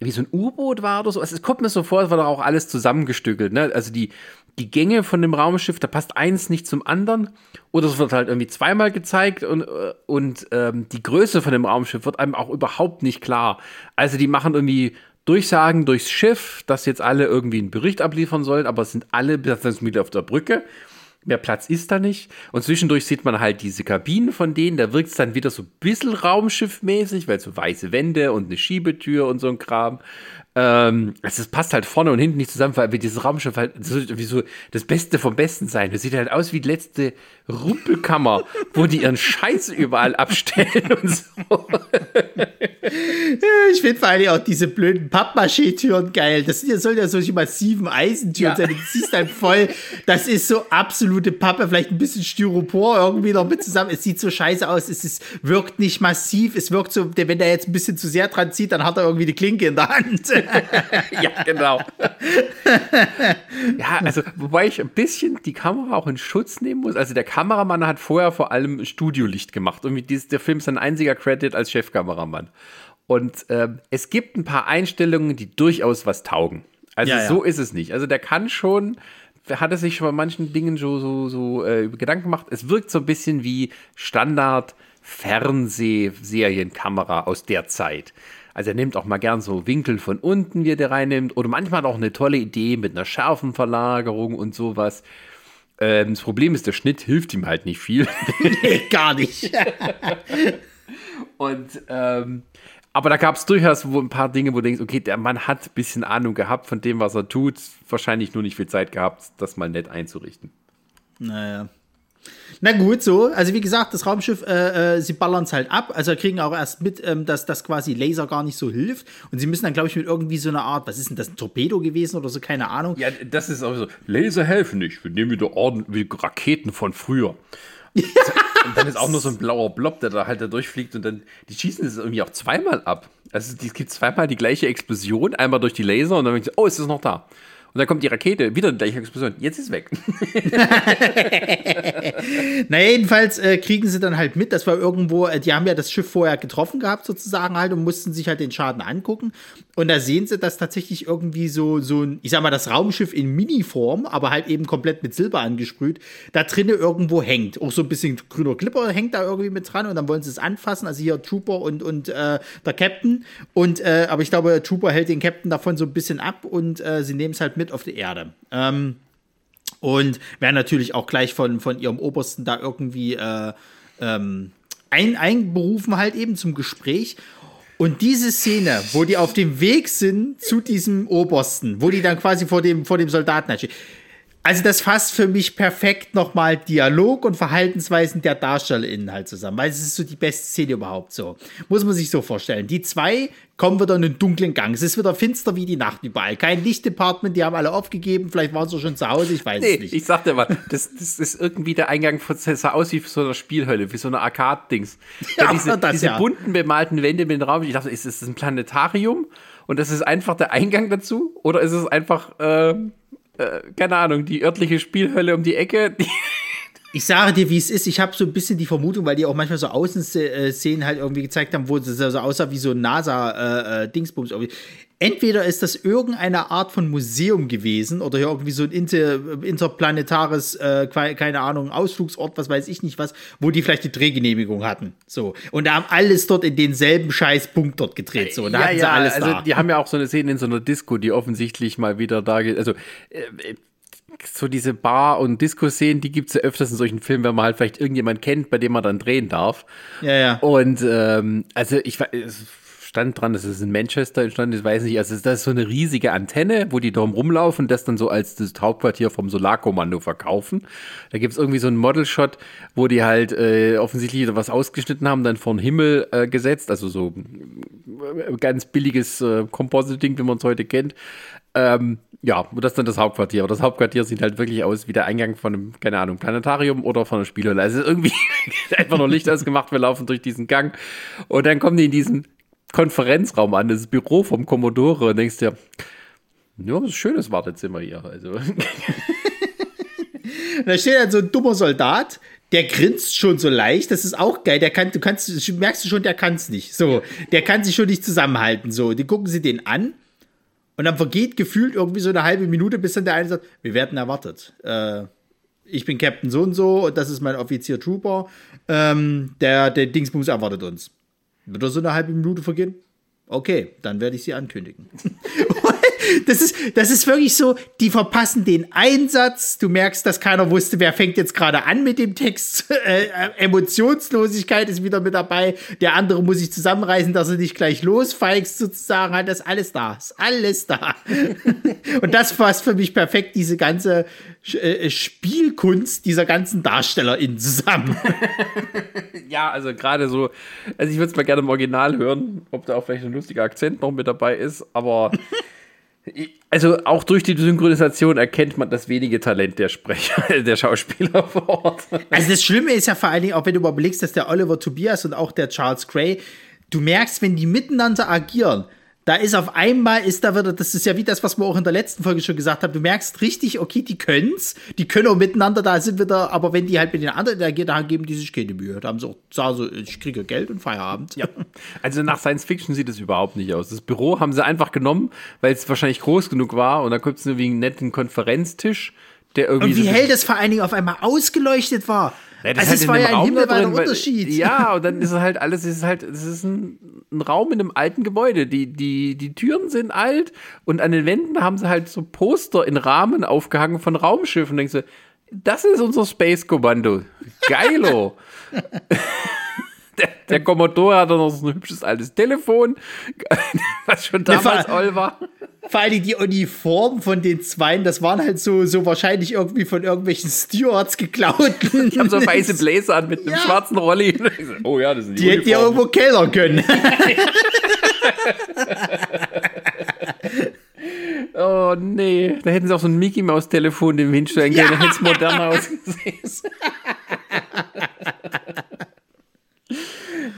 wie so ein U-Boot war oder so. Also es kommt mir so vor, es war doch auch alles zusammengestückelt. Ne? Also die, die Gänge von dem Raumschiff, da passt eins nicht zum anderen. Oder es wird halt irgendwie zweimal gezeigt und, äh, und ähm, die Größe von dem Raumschiff wird einem auch überhaupt nicht klar. Also die machen irgendwie Durchsagen durchs Schiff, dass jetzt alle irgendwie einen Bericht abliefern sollen, aber es sind alle Besatzungsmitglieder auf der Brücke. Mehr Platz ist da nicht. Und zwischendurch sieht man halt diese Kabinen von denen. Da wirkt es dann wieder so ein bisschen raumschiffmäßig, weil so weiße Wände und eine Schiebetür und so ein Kram. Ähm, also es passt halt vorne und hinten nicht zusammen, weil dieses Raumschiff halt so, wie so das Beste vom Besten sein. Das sieht halt aus wie die letzte Rumpelkammer, <laughs> wo die ihren Scheiß überall abstellen und so. ich finde vor allem auch diese blöden Pappmaché-Türen geil. Das sind ja, sollen ja solche massiven Eisentüren ja. sein. Du siehst halt voll, das ist so absolute Pappe, vielleicht ein bisschen Styropor irgendwie noch mit zusammen. Es sieht so scheiße aus. Es ist, wirkt nicht massiv. Es wirkt so, wenn der jetzt ein bisschen zu sehr dran zieht, dann hat er irgendwie die Klinke in der Hand. Ja, genau. ja, also, wobei ich ein bisschen die Kamera auch in Schutz nehmen muss. Also, der Kameramann hat vorher vor allem Studiolicht gemacht. Und dieses, der Film ist sein einziger Credit als Chefkameramann. Und äh, es gibt ein paar Einstellungen, die durchaus was taugen. Also, ja, ja. so ist es nicht. Also, der kann schon hat er sich schon bei manchen Dingen so, so, so äh, Gedanken gemacht. Es wirkt so ein bisschen wie Standard Fernsehserienkamera aus der Zeit. Also er nimmt auch mal gern so Winkel von unten, wie er der reinnimmt. Oder manchmal auch eine tolle Idee mit einer scharfen Verlagerung und sowas. Ähm, das Problem ist, der Schnitt hilft ihm halt nicht viel. <laughs> <laughs> nee, gar nicht. <laughs> und ähm, aber da gab es durchaus ein paar Dinge, wo du denkst, okay, der Mann hat ein bisschen Ahnung gehabt von dem, was er tut. Wahrscheinlich nur nicht viel Zeit gehabt, das mal nett einzurichten. Naja. Na gut, so. Also wie gesagt, das Raumschiff, äh, äh, sie ballern es halt ab. Also kriegen auch erst mit, ähm, dass das quasi Laser gar nicht so hilft. Und sie müssen dann, glaube ich, mit irgendwie so einer Art, was ist denn das, ein Torpedo gewesen oder so, keine Ahnung. Ja, das ist auch so. Laser helfen nicht. Wir nehmen wieder ordentlich Raketen von früher. Ja. <laughs> Und dann ist auch nur so ein blauer Blob, der da halt da durchfliegt und dann, die schießen es irgendwie auch zweimal ab. Also es gibt zweimal die gleiche Explosion, einmal durch die Laser und dann, oh, ist es noch da. Und dann kommt die Rakete, wieder die gleiche Explosion. Jetzt ist weg. <laughs> Na, jedenfalls äh, kriegen sie dann halt mit, dass wir irgendwo, äh, die haben ja das Schiff vorher getroffen gehabt, sozusagen halt, und mussten sich halt den Schaden angucken. Und da sehen sie, dass tatsächlich irgendwie so, so ein, ich sag mal, das Raumschiff in Miniform, aber halt eben komplett mit Silber angesprüht, da drinnen irgendwo hängt. Auch so ein bisschen grüner Clipper hängt da irgendwie mit dran und dann wollen sie es anfassen. Also hier Trooper und, und äh, der Captain. Und, äh, aber ich glaube, Trooper hält den Captain davon so ein bisschen ab und äh, sie nehmen es halt mit auf die Erde. Ähm, und werden natürlich auch gleich von, von ihrem Obersten da irgendwie äh, ähm, ein, einberufen, halt eben zum Gespräch. Und diese Szene, wo die auf dem Weg sind zu diesem Obersten, wo die dann quasi vor dem, vor dem Soldaten stehen, also das fasst für mich perfekt nochmal Dialog und Verhaltensweisen der DarstellerInnen halt zusammen, weil es ist so die beste Szene überhaupt so. Muss man sich so vorstellen. Die zwei kommen wieder in einen dunklen Gang. Es ist wieder finster wie die Nacht überall. Kein Lichtdepartment, die haben alle aufgegeben. Vielleicht waren sie schon zu Hause, ich weiß nee, es nicht. Ich sagte mal, das, das ist irgendwie der Eingang von sah aus wie so eine Spielhölle, wie so eine Arcade-Dings. <laughs> Ja, diese, das, diese ja. bunten bemalten Wände mit dem Raum. Ich dachte, ist das ein Planetarium? Und das ist einfach der Eingang dazu? Oder ist es einfach... Äh, äh, keine Ahnung, die örtliche Spielhölle um die Ecke. Die ich sage dir, wie es ist. Ich habe so ein bisschen die Vermutung, weil die auch manchmal so Außenszenen halt irgendwie gezeigt haben, wo es so aussah wie so ein NASA-Dingsbums. Äh, äh entweder ist das irgendeine Art von Museum gewesen oder irgendwie so ein inter, interplanetares, äh, keine Ahnung, Ausflugsort, was weiß ich nicht was, wo die vielleicht die Drehgenehmigung hatten. So. Und da haben alles dort in denselben Scheißpunkt dort gedreht. So. Und da ja, hatten sie ja, alles also da. die haben ja auch so eine Szene in so einer Disco, die offensichtlich mal wieder da geht. Also, äh, so diese Bar- und Disco-Szenen, die gibt es ja öfters in solchen Filmen, wenn man halt vielleicht irgendjemand kennt, bei dem man dann drehen darf. Ja, ja. Und ähm, also ich stand dran, dass es in Manchester entstanden ist, weiß nicht. Also das ist so eine riesige Antenne, wo die drum rumlaufen, das dann so als das Hauptquartier vom Solarkommando verkaufen. Da gibt es irgendwie so einen Model-Shot, wo die halt äh, offensichtlich was ausgeschnitten haben, dann vor den Himmel äh, gesetzt, also so äh, ganz billiges äh, Compositing, wie man es heute kennt. Ähm, ja, das ist dann das Hauptquartier. Aber das Hauptquartier sieht halt wirklich aus wie der Eingang von einem, keine Ahnung, Planetarium oder von einer Spielhölle. Also irgendwie <laughs> einfach noch Licht ausgemacht, wir laufen durch diesen Gang und dann kommen die in diesen Konferenzraum an, das Büro vom Commodore und denkst dir, ja, das ist ein schönes Wartezimmer hier. Also. <laughs> da steht dann so ein dummer Soldat, der grinst schon so leicht, das ist auch geil. Der kann, du kannst, merkst du schon, der kann es nicht. So, der kann sich schon nicht zusammenhalten. So, die gucken sie den an und dann vergeht gefühlt irgendwie so eine halbe Minute, bis dann der eine sagt, wir werden erwartet. Äh, ich bin Captain so und so und das ist mein Offizier Trooper. Ähm, der, der Dingsbums erwartet uns. Wird da so eine halbe Minute vergehen? Okay, dann werde ich sie ankündigen. <laughs> <laughs> das ist, das ist wirklich so, die verpassen den Einsatz. Du merkst, dass keiner wusste, wer fängt jetzt gerade an mit dem Text. <laughs> Äh, Emotionslosigkeit ist wieder mit dabei. Der andere muss sich zusammenreißen, dass er nicht gleich losfeigst, sozusagen. Hat das alles da. Ist alles da. <laughs> Und das fasst für mich perfekt diese ganze äh, Spielkunst dieser ganzen DarstellerInnen zusammen. ja, also gerade so, also ich würde es mal gerne im Original hören, ob da auch vielleicht ein lustiger Akzent noch mit dabei ist, aber also auch durch die Synchronisation erkennt man das wenige Talent der Sprecher, <laughs> der Schauspieler vor Ort. Also das Schlimme ist ja vor allen Dingen, auch wenn du überlegst, dass der Oliver Tobias und auch der Charles Gray, du merkst, wenn die miteinander agieren, da ist auf einmal, ist da wieder, das ist ja wie das, was wir auch in der letzten Folge schon gesagt haben, du merkst richtig, okay, die können's, die können auch miteinander, da sind wieder, aber wenn die halt mit den anderen interagieren, dann geben die sich keine Mühe. Da haben sie auch, sagen so, ich kriege Geld und Feierabend. Ja. Also nach Science Fiction sieht es überhaupt nicht aus. Das Büro haben sie einfach genommen, weil es wahrscheinlich groß genug war und da kommt es nur wie einen netten Konferenztisch, der irgendwie. Und wie so hell das vor allen Dingen auf einmal ausgeleuchtet war. Ja, das also halt es war ja ein himmelweiter Unterschied. Ja, <laughs> und dann ist es halt alles, es ist halt, es ist ein, ein, Raum in einem alten Gebäude. Die, die, die Türen sind alt und an den Wänden haben sie halt so Poster in Rahmen aufgehangen von Raumschiffen. Und denkst du, das ist unser Space Kommando. Geilo. <laughs> der, der Commodore hat dann noch so ein hübsches altes Telefon, <laughs> was schon damals all war. Vor allem die Uniform von den Zweien, das waren halt so, so wahrscheinlich irgendwie von irgendwelchen Stewards geklaut. <laughs> Die haben so <laughs> weiße Bläser an mit einem ja. schwarzen Rolli. Oh ja, das sind die Die hätten ja irgendwo kellern können. oh nee, da hätten sie auch so ein Mickey Maus Telefon dem hinstellen können, ja. dann hätte es moderner ausgesehen.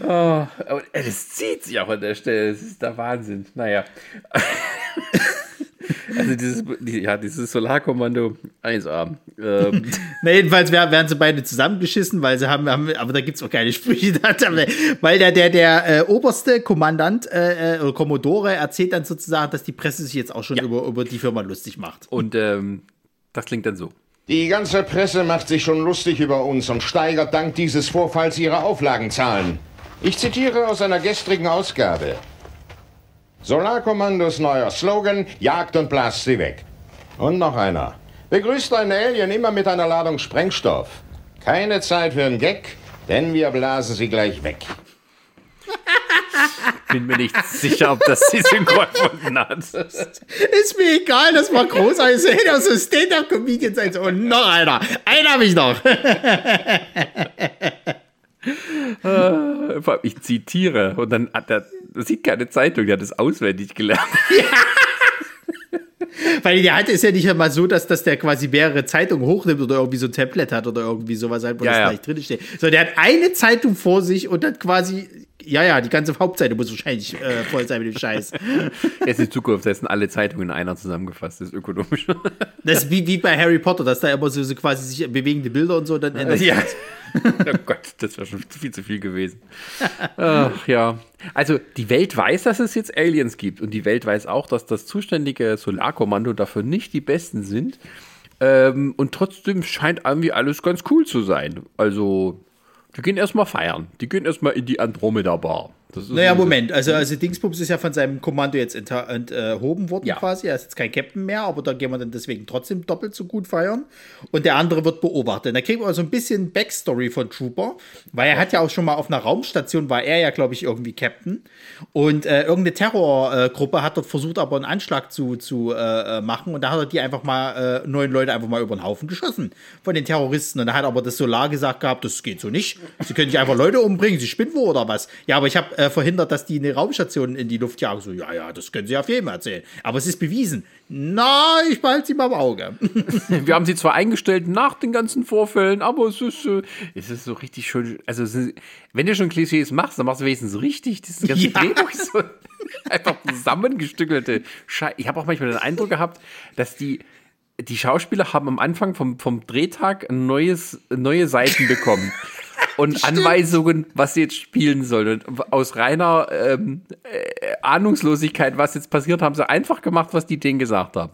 Oh, aber das zieht sich auch an der Stelle. Das ist der Wahnsinn. Naja. <laughs> Also dieses, ja, dieses Solarkommando 1A. Ähm. <laughs> Na, jedenfalls werden sie beide zusammengeschissen, weil sie haben, haben aber da gibt es auch keine Sprüche. <laughs> weil der, der, der äh, oberste Kommandant äh, äh, oder Kommodore erzählt dann sozusagen, dass die Presse sich jetzt auch schon ja. über, über die Firma lustig macht. Und ähm, das klingt dann so. Die ganze Presse macht sich schon lustig über uns und steigert dank dieses Vorfalls ihre Auflagenzahlen. Ich zitiere aus einer gestrigen Ausgabe. Solarkommandos neuer Slogan, jagt und blast sie weg. Und noch einer. Begrüßt einen Alien immer mit einer Ladung Sprengstoff. Keine Zeit für einen Gag, denn wir blasen sie gleich weg. <laughs> Bin mir nicht sicher, ob das die synchron gefunden hat. Ist mir egal, das war großartig. Hätte auch so Stand-Up-Comedian sein Und noch einer. Einen habe ich noch. <laughs> ich zitiere und dann hat er, das sieht keine Zeitung, der hat es auswendig gelernt. Ja. <laughs> Weil der hatte ist ja nicht einmal so, dass, dass der quasi mehrere Zeitungen hochnimmt oder irgendwie so ein Tablet hat oder irgendwie sowas, halt, wo ja, das ja. gleich drin steht. So, der hat eine Zeitung vor sich und hat quasi ja, ja, die ganze Hauptseite muss wahrscheinlich äh, voll sein mit dem Scheiß. <laughs> Jetzt in Zukunft sind alle Zeitungen in einer zusammengefasst, das ist ökonomisch. <laughs> Das ist wie, wie bei Harry Potter, dass da immer so, so quasi sich bewegende Bilder und so dann ändert ja. <laughs> oh Gott, das wäre schon viel zu viel gewesen. Ach ja. Also die Welt weiß, dass es jetzt Aliens gibt und die Welt weiß auch, dass das zuständige Solarkommando dafür nicht die Besten sind. Ähm, und trotzdem scheint irgendwie alles ganz cool zu sein. Also die gehen erstmal feiern. Die gehen erstmal in die Andromeda-Bar. Naja, Moment. Also, also Dingsbums ist ja von seinem Kommando jetzt enthoben worden ja. quasi. Er ist jetzt kein Captain mehr, aber da gehen wir dann deswegen trotzdem doppelt so gut feiern. Und der andere wird beobachtet. Da kriegen wir so ein bisschen Backstory von Trooper, weil er hat ja auch schon mal auf einer Raumstation, war er ja, glaube ich, irgendwie Captain. Und äh, irgendeine Terrorgruppe hat dort versucht, aber einen Anschlag zu, zu äh, machen. Und da hat er die einfach mal, äh, neun Leute einfach mal über den Haufen geschossen von den Terroristen. Und da hat aber das Solar gesagt gehabt, das geht so nicht. Sie können nicht einfach Leute umbringen, sie spinnen wohl oder was. Ja, aber ich habe äh, verhindert, dass die eine Raumstation in die Luft jagen. So, ja, ja, das können sie auf jeden Fall erzählen. Aber es ist bewiesen. Na, ich behalte sie mal im Auge. <laughs> Wir haben sie zwar eingestellt nach den ganzen Vorfällen, aber es ist, äh, es ist so richtig schön. Also, ist, wenn du schon Klischees machst, dann machst du wenigstens richtig. Dieses ganze ja. Drehbuch <laughs> so einfach zusammengestückelte Scheiße. Ich habe auch manchmal den Eindruck gehabt, dass die die Schauspieler haben am Anfang vom, vom Drehtag ein neues, neue Seiten bekommen und Stimmt. Anweisungen, was sie jetzt spielen sollen. Und aus reiner ähm, äh, Ahnungslosigkeit, was jetzt passiert, haben sie einfach gemacht, was die denen gesagt haben.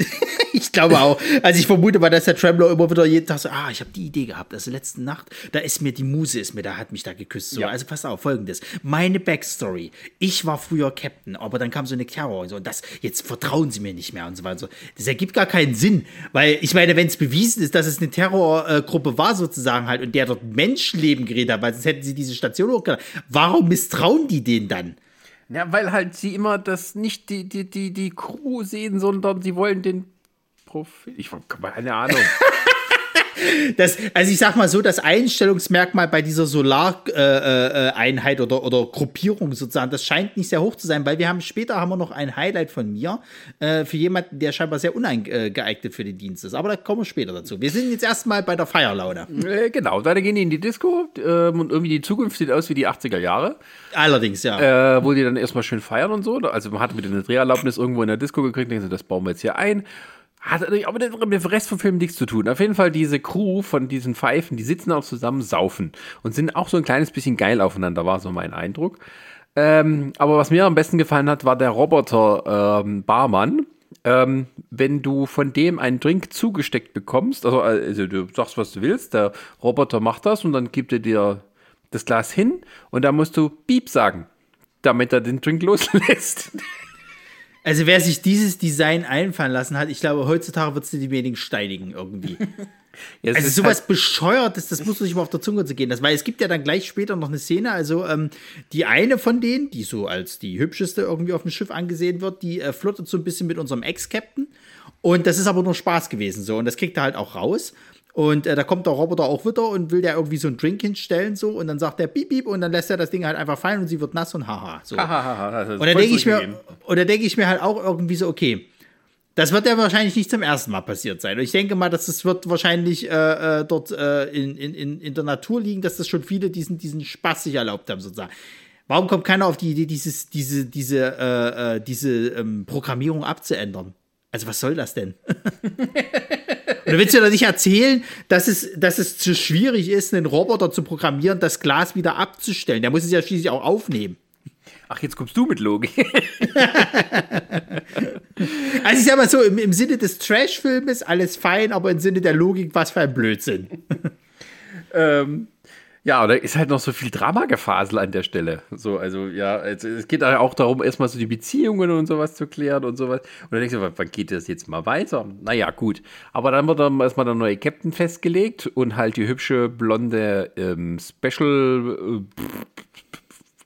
<laughs> ich glaube auch. Also ich vermute mal, dass der Trembler immer wieder jeden Tag so, ah, ich habe die Idee gehabt. Also letzte Nacht, da ist mir die Muse, ist mir, da hat mich da geküsst. So, ja. Also pass auf, folgendes. Meine Backstory. Ich war früher Captain, aber dann kam so eine Terror und so. Und das, jetzt vertrauen sie mir nicht mehr und so weiter. Das ergibt gar keinen Sinn. Weil ich meine, wenn es bewiesen ist, dass es eine Terrorgruppe war sozusagen halt und der dort Menschenleben geredet hat, weil sonst hätten sie diese Station hochgeladen. Warum misstrauen die denen dann? Ja, weil halt sie immer das nicht die, die, die, die Crew sehen, sondern sie wollen den Profil. Ich habe keine Ahnung. <laughs> Das, also ich sag mal so, das Einstellungsmerkmal bei dieser Solareinheit äh, äh, oder, oder Gruppierung sozusagen, das scheint nicht sehr hoch zu sein, weil wir haben später haben wir noch ein Highlight von mir äh, für jemanden, der scheinbar sehr ungeeignet für den Dienst ist. Aber da kommen wir später dazu. Wir sind jetzt erstmal bei der Feierlaune. Genau, da gehen die in die Disco ähm, und irgendwie die Zukunft sieht aus wie die 80er Jahre. Allerdings, ja. Wo die dann erstmal schön feiern und so. Also man hat mit einer Dreherlaubnis irgendwo in der Disco gekriegt, denken sie, das bauen wir jetzt hier ein. Hat aber mit dem Rest vom Film nichts zu tun. Auf jeden Fall diese Crew von diesen Pfeifen, die sitzen auch zusammen, saufen und sind auch so ein kleines bisschen geil aufeinander, war so mein Eindruck. Ähm, aber was mir am besten gefallen hat, war der Roboter ähm. Ähm, wenn du von dem einen Drink zugesteckt bekommst, also, also du sagst, was du willst, der Roboter macht das und dann gibt er dir das Glas hin und dann musst du Piep sagen, damit er den Drink <laughs> loslässt. Also wer sich dieses Design einfallen lassen hat, ich glaube, heutzutage wird es die wenigen steinigen irgendwie. <laughs> ja, also sowas halt bescheuertes, das muss sich mal auf der Zunge zu gehen. Das, weil es gibt ja dann gleich später noch eine Szene, also ähm, die eine von denen, die so als die hübscheste irgendwie auf dem Schiff angesehen wird, die äh, flirtet so ein bisschen mit unserem Ex-Captain. Und das ist aber nur Spaß gewesen so. Und das kriegt er halt auch raus. Und äh, da kommt der Roboter auch wieder und will der irgendwie so einen Drink hinstellen so und dann sagt er piep piep und dann lässt er das Ding halt einfach fallen und sie wird nass und haha so. und dann denke ich mir denke ich mir halt auch irgendwie so okay, das wird ja wahrscheinlich nicht zum ersten Mal passiert sein. Und ich denke mal, dass es wird wahrscheinlich äh, äh, dort äh, in, in, in der Natur liegen, dass das schon viele diesen, diesen Spaß sich erlaubt haben, sozusagen. Warum kommt keiner auf die Idee, dieses, diese, diese, äh, äh diese ähm, Programmierung abzuändern? Also was soll das denn? <laughs> Und du willst dir doch nicht erzählen, dass es, dass es zu schwierig ist, einen Roboter zu programmieren, das Glas wieder abzustellen. Der muss es ja schließlich auch aufnehmen. Ach, jetzt kommst du mit Logik. <laughs> Also ich sag mal so, im, im Sinne des Trash-Filmes alles fein, aber im Sinne der Logik, was für ein Blödsinn. ähm, ja, da ist halt noch so viel Drama-Gefasel an der Stelle. So, also ja, es, es geht auch darum, erstmal so die Beziehungen und sowas zu klären und sowas. Und dann denkst du, wann geht das jetzt mal weiter? Naja, gut. Aber dann wird dann erstmal der neue Captain festgelegt und halt die hübsche, blonde ähm, Special, äh,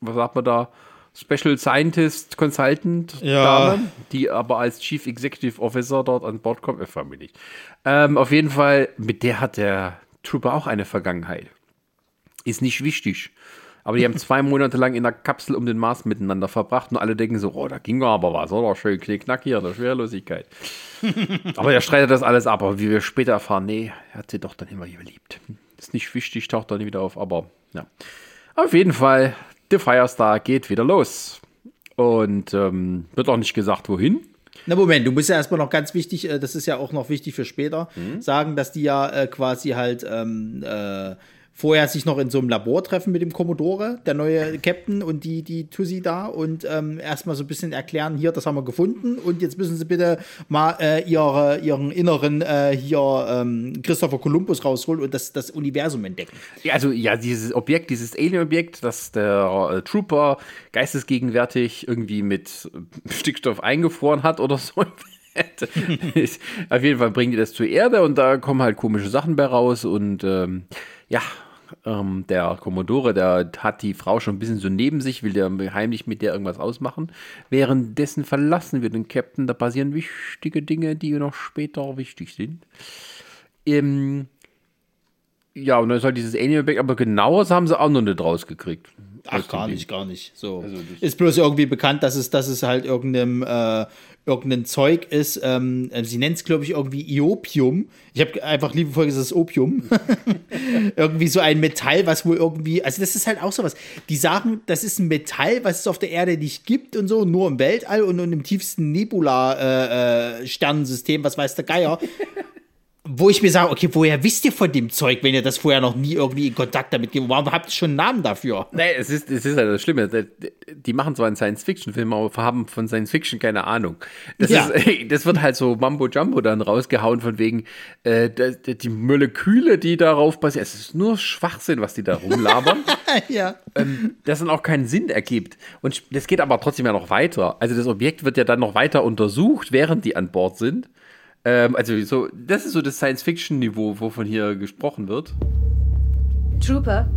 was sagt man da? Special Scientist Consultant Ja. Dame, die aber als Chief Executive Officer dort an Bord kommt. Äh, nicht. Ähm, auf jeden Fall, mit der hat der Trooper auch eine Vergangenheit. Ist nicht wichtig. Aber die haben zwei <laughs> Monate lang in der Kapsel um den Mars miteinander verbracht und alle denken so, oh, da ging aber was, oder? Schön knickknack hier, der Schwerelosigkeit. <laughs> aber der streitet das alles ab. Aber wie wir später erfahren, nee, er hat sie doch dann immer geliebt. Ist nicht wichtig, taucht dann wieder auf, aber ja. Auf jeden Fall, The Firestar geht wieder los. Und ähm, wird auch nicht gesagt, wohin. Na Moment, du musst ja erstmal noch ganz wichtig, äh, das ist ja auch noch wichtig für später, sagen, dass die ja äh, quasi halt ähm, äh, vorher sich noch in so einem Labor treffen mit dem Commodore, der neue Captain und die, die Tussi da und ähm, erstmal so ein bisschen erklären, hier, das haben wir gefunden und jetzt müssen sie bitte mal äh, ihre, ihren inneren äh, hier ähm, Christopher Columbus rausholen und das, das Universum entdecken. Ja, also ja, dieses Objekt, dieses Alien-Objekt, das der äh, Trooper geistesgegenwärtig irgendwie mit äh, Stickstoff eingefroren hat oder so. <laughs> Auf jeden Fall bringen die das zur Erde und da kommen halt komische Sachen bei raus und ähm, ja, ähm, der Commodore, der hat die Frau schon ein bisschen so neben sich, will der heimlich mit der irgendwas ausmachen. Währenddessen verlassen wir den Captain, da passieren wichtige Dinge, die noch später wichtig sind. Ähm, ja, und dann ist halt dieses Alien-Objekt, aber genaues haben sie auch noch nicht rausgekriegt. Ach, gar nicht, gar nicht. So. ist bloß irgendwie bekannt, dass es, dass es halt irgendeinem, äh, irgendein Zeug ist. Ähm, sie nennt es, glaube ich, irgendwie Iopium. Ich habe einfach liebevoll gesagt, es ist Opium. <laughs> irgendwie so ein Metall, was wohl irgendwie, also das ist halt auch sowas. Die sagen, das ist ein Metall, was es auf der Erde nicht gibt und so, nur im Weltall und, und im tiefsten Nebula-Sternensystem, was weiß der Geier. Wo ich mir sage, okay, woher wisst ihr von dem Zeug, wenn ihr das vorher noch nie irgendwie in Kontakt damit gebt? Warum habt ihr schon einen Namen dafür? Nee, es ist, es ist halt das Schlimme. Die machen zwar einen Science-Fiction-Film, aber haben von Science-Fiction keine Ahnung. Das, Ja. ist, <laughs> das wird halt so Mambo-Jumbo dann rausgehauen, von wegen äh, die, Moleküle, die darauf basieren. Es ist nur Schwachsinn, was die da rumlabern. <laughs> ja. ähm, das dann auch keinen Sinn ergibt. Und das geht aber trotzdem ja noch weiter. Also das Objekt wird ja dann noch weiter untersucht, während die an Bord sind. Ähm, also so, das ist so das Science-Fiction-Niveau, wovon hier gesprochen wird. Trooper,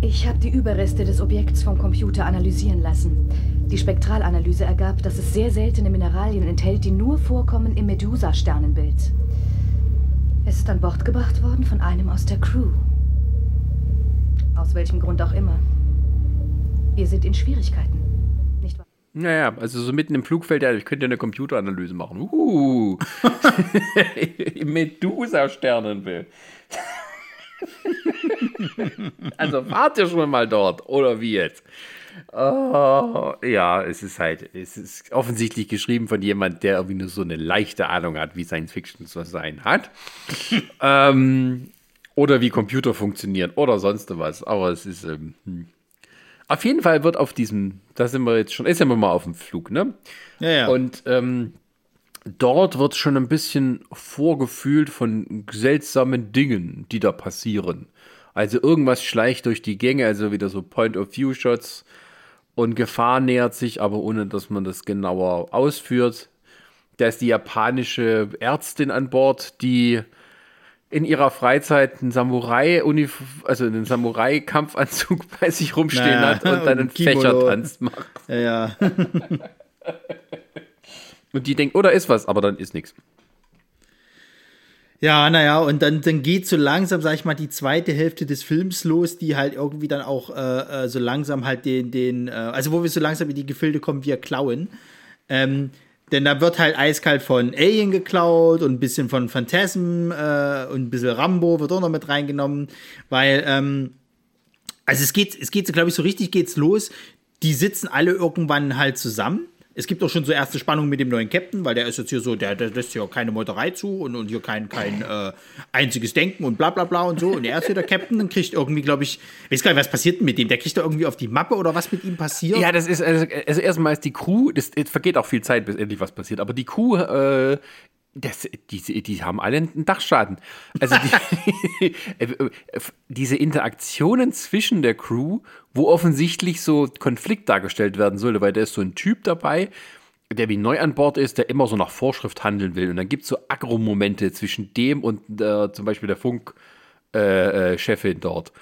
ich habe die Überreste des Objekts vom Computer analysieren lassen. Die Spektralanalyse ergab, dass es sehr seltene Mineralien enthält, die nur vorkommen im Medusa-Sternenbild. Es ist an Bord gebracht worden von einem aus der Crew. Aus welchem Grund auch immer. Wir sind in Schwierigkeiten. Naja, also so mitten im Flugfeld, ja, ich könnte eine Computeranalyse machen. Uh. <laughs> Medusa-Sternenbild. <laughs> also wart ihr schon mal dort, oder wie jetzt? Oh, ja, es ist halt, es ist offensichtlich geschrieben von jemand, der irgendwie nur so eine leichte Ahnung hat, wie Science Fiction zu sein hat. ähm, oder wie Computer funktionieren oder sonst was. Aber es ist, ähm, hm. Auf jeden Fall wird auf diesem, da sind wir jetzt schon, ist ja mal auf dem Flug, ne? Ja, ja. Und ähm, dort wird schon ein bisschen vorgefühlt von seltsamen Dingen, die da passieren. Also irgendwas schleicht durch die Gänge, also wieder so Point-of-View-Shots und Gefahr nähert sich, aber ohne dass man das genauer ausführt. Da ist die japanische Ärztin an Bord, die in ihrer Freizeit einen Samurai, also einen Samurai-Kampfanzug <laughs> bei sich rumstehen Naja, hat und dann einen. <laughs> Fächertanz macht. ja, ja. <laughs> Und die denkt, oder ist was, aber dann ist nichts. Ja, naja, und dann, dann geht so langsam, sag ich mal, die zweite Hälfte des Films los, die halt irgendwie dann auch äh, äh, so langsam halt den, den, äh, also wo wir so langsam in die Gefilde kommen, wir klauen. Ähm, denn da wird halt eiskalt von Alien geklaut und ein bisschen von Phantasm äh, und ein bisschen Rambo wird auch noch mit reingenommen, weil, ähm, also es geht, es geht, glaube ich, so richtig geht's los. Die sitzen alle irgendwann halt zusammen Es gibt auch schon so erste Spannung mit dem neuen Captain, weil der ist jetzt hier so, der, der lässt hier keine Meuterei zu und, und hier kein, kein äh, einziges Denken und bla bla bla und so. Und er ist hier der Captain und kriegt irgendwie, glaube ich, weiß gar nicht, was passiert denn mit dem? Der kriegt da irgendwie auf die Mappe oder was mit ihm passiert? Ja, das ist, also, also erstmal ist die Crew, das, es vergeht auch viel Zeit, bis endlich was passiert, aber die Crew, äh, das, die, die haben alle einen Dachschaden. Also die, <laughs> <laughs> diese Interaktionen zwischen der Crew, wo offensichtlich so Konflikt dargestellt werden sollte, weil da ist so ein Typ dabei, der wie neu an Bord ist, der immer so nach Vorschrift handeln will. Und dann gibt es so Agro-Momente zwischen dem und äh, zum Beispiel der Funk-Chefin äh, äh, dort.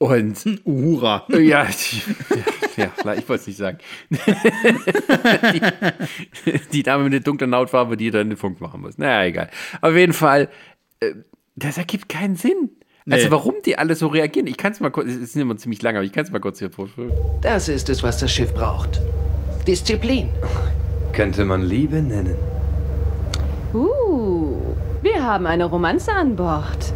Und Uhura. Ja, die, ja, ja, ich wollte es nicht sagen. die, die, Dame mit der dunklen Hautfarbe, die dann den Funk machen muss. Naja, egal. Auf jeden Fall, äh, das ergibt keinen Sinn. Nee. Also warum die alle so reagieren, ich kann es mal kurz, es ist immer ziemlich lang, aber ich kann es mal kurz hier vorstellen. Das ist es, was das Schiff braucht. Disziplin. Könnte man Liebe nennen. Uh, wir haben eine Romanze an Bord.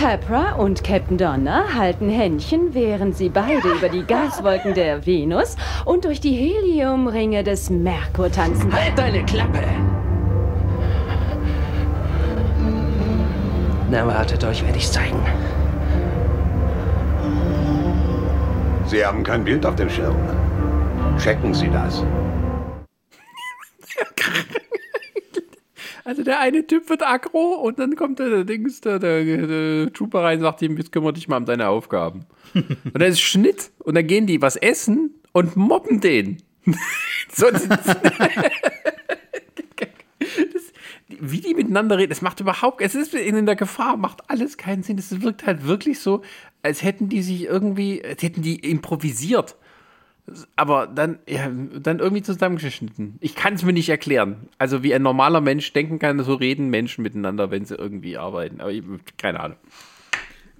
Capra und Captain Donner halten Händchen, während sie beide über die Gaswolken der Venus und durch die Heliumringe des Merkur tanzen. Halt deine Klappe! Na, wartet euch, werde ich zeigen. Sie haben kein Bild auf dem Schirm. Checken Sie das. <laughs> Also der eine Typ wird aggro und dann kommt der, Dings, der, der, der Trooper rein und sagt ihm, jetzt kümmere dich mal um deine Aufgaben. <laughs> und dann ist Schnitt und dann gehen die was essen und mobben den. <laughs> so, <laughs> das, wie die miteinander reden, das macht überhaupt, es ist in der Gefahr, macht alles keinen Sinn. Es wirkt halt wirklich so, als hätten die sich irgendwie, als hätten die improvisiert aber dann, ja, dann irgendwie zusammengeschnitten. Ich kann es mir nicht erklären. Also wie ein normaler Mensch denken kann, so reden Menschen miteinander, wenn sie irgendwie arbeiten. Aber ich, keine Ahnung.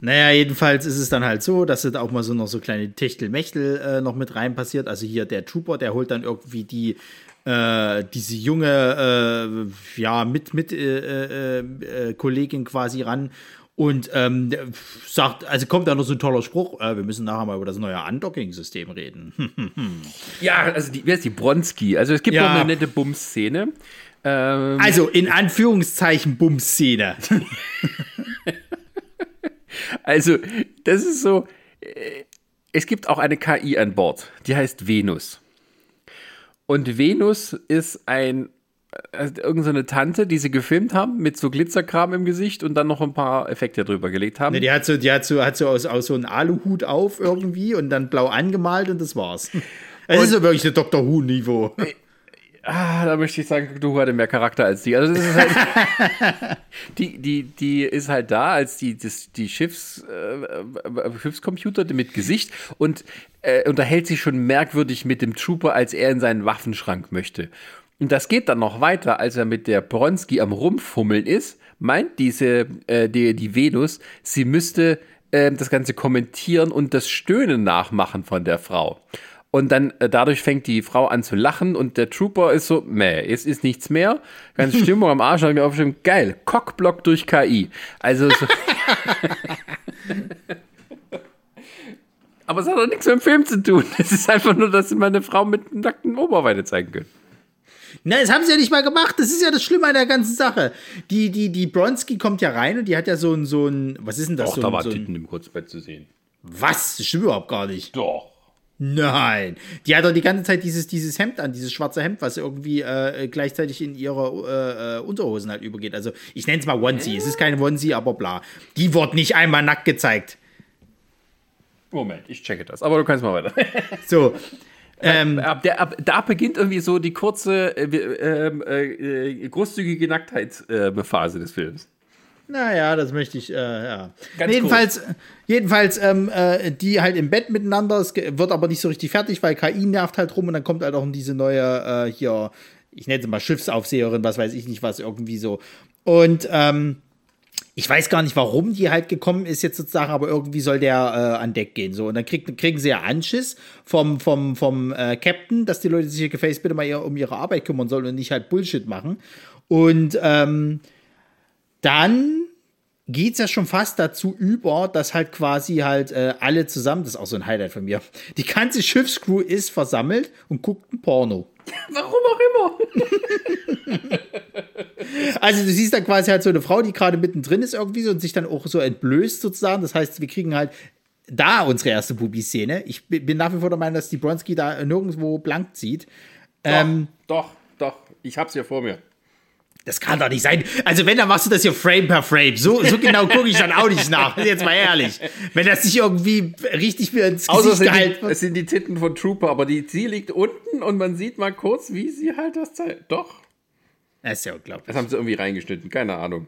Naja, jedenfalls ist es dann halt so, dass da auch mal so noch so kleine Techtelmechtel äh, noch mit rein passiert. Also hier der Trooper, der holt dann irgendwie die äh, diese junge äh, ja mit mit äh, äh, äh, Kollegin quasi ran und ähm, sagt, also kommt da noch so ein toller Spruch, äh, wir müssen nachher mal über das neue Undocking-System reden. <laughs> ja, also die, wer ist die Bronski? Also es gibt ja. noch eine nette Bums-Szene. Ähm, also in Anführungszeichen Bums-Szene. <laughs> also, das ist so, äh, es gibt auch eine KI an Bord, die heißt Venus. Und Venus ist ein also irgendeine Tante, die sie gefilmt haben, mit so Glitzerkram im Gesicht und dann noch ein paar Effekte drüber gelegt haben. Ne, die hat so, die hat so, hat so aus, aus so einen Aluhut auf irgendwie und dann blau angemalt und das war's. <laughs> Es ist so wirklich ein Dr. Who-Niveau. Ah, da möchte ich sagen, du hatte mehr Charakter als die. Also das ist halt, <laughs> die, die, die ist halt da als die, das, die Schiffs, äh, Schiffscomputer mit Gesicht und äh, unterhält sich schon merkwürdig mit dem Trooper, als er in seinen Waffenschrank möchte. Und das geht dann noch weiter, als er mit der Bronski am Rumfummeln ist, meint diese, äh, die, die Venus, sie müsste äh, das Ganze kommentieren und das Stöhnen nachmachen von der Frau. Und dann äh, dadurch fängt die Frau an zu lachen und der Trooper ist so, meh, es ist nichts mehr. Ganz <laughs> Stimmung am Arsch, hat mir aufgeschrieben, geil, Cockblock durch KI. Also so <laughs> Aber es hat auch nichts mit dem Film zu tun. Es ist einfach nur, dass sie meine Frau mit nackten Oberweite zeigen können. Na, das haben sie ja nicht mal gemacht. Das ist ja das Schlimme an der ganzen Sache. Die, die, die Bronski kommt ja rein und die hat ja so ein, so ein, was ist denn das? Doch, so da ein, war so Titten im Kurzbett zu sehen. Was? Das stimmt überhaupt gar nicht. Doch. Nein. Die hat doch die ganze Zeit dieses, dieses Hemd an, dieses schwarze Hemd, was irgendwie äh, gleichzeitig in ihre äh, äh Unterhosen halt übergeht. Also ich nenne es mal Onesie. Äh? Es ist kein Onesie, aber bla. Die wird nicht einmal nackt gezeigt. Moment, ich checke das. Aber du kannst mal weiter. so, <laughs> ähm, ab, der, ab, da beginnt irgendwie so die kurze, äh, ähm, äh, äh, großzügige Nacktheit-Phase des Films. Naja, das möchte ich, äh, ja. Ganz jedenfalls, jedenfalls ähm, äh, die halt im Bett miteinander, es wird aber nicht so richtig fertig, weil KI nervt halt rum und dann kommt halt auch diese neue, äh, hier, ich nenne sie mal Schiffsaufseherin, was weiß ich nicht was, irgendwie so. Und, ähm, ich weiß gar nicht, warum die halt gekommen ist jetzt sozusagen, aber irgendwie soll der äh, an Deck gehen. So. Und dann krieg, kriegen sie ja Anschiss vom, vom, vom äh, Captain, dass die Leute sich hier gefälligst bitte mal eher um ihre Arbeit kümmern sollen und nicht halt Bullshit machen. Und ähm, dann geht es ja schon fast dazu über, dass halt quasi halt äh, alle zusammen, das ist auch so ein Highlight von mir, die ganze Schiffscrew ist versammelt und guckt ein Porno. <laughs> Warum auch immer. <laughs> also du siehst dann quasi halt so eine Frau, die gerade mittendrin ist irgendwie so und sich dann auch so entblößt sozusagen. Das heißt, wir kriegen halt da unsere erste Bubi-Szene. Ich bin nach wie vor der Meinung, dass die Bronski da nirgendwo blank zieht. Doch, ähm, doch, doch. Ich hab's hier vor mir. Das kann doch nicht sein. Also, wenn, dann machst du das hier Frame per Frame. So, so genau gucke ich dann auch nicht nach. Jetzt mal ehrlich. Wenn das nicht irgendwie richtig mir ins Gesicht Außer gehalten wird. Es sind die Titten von Trooper, aber die, sie liegt unten und man sieht mal kurz, wie sie halt das zeigt. Doch. Das ist ja unglaublich. Das haben sie irgendwie reingeschnitten. Keine Ahnung.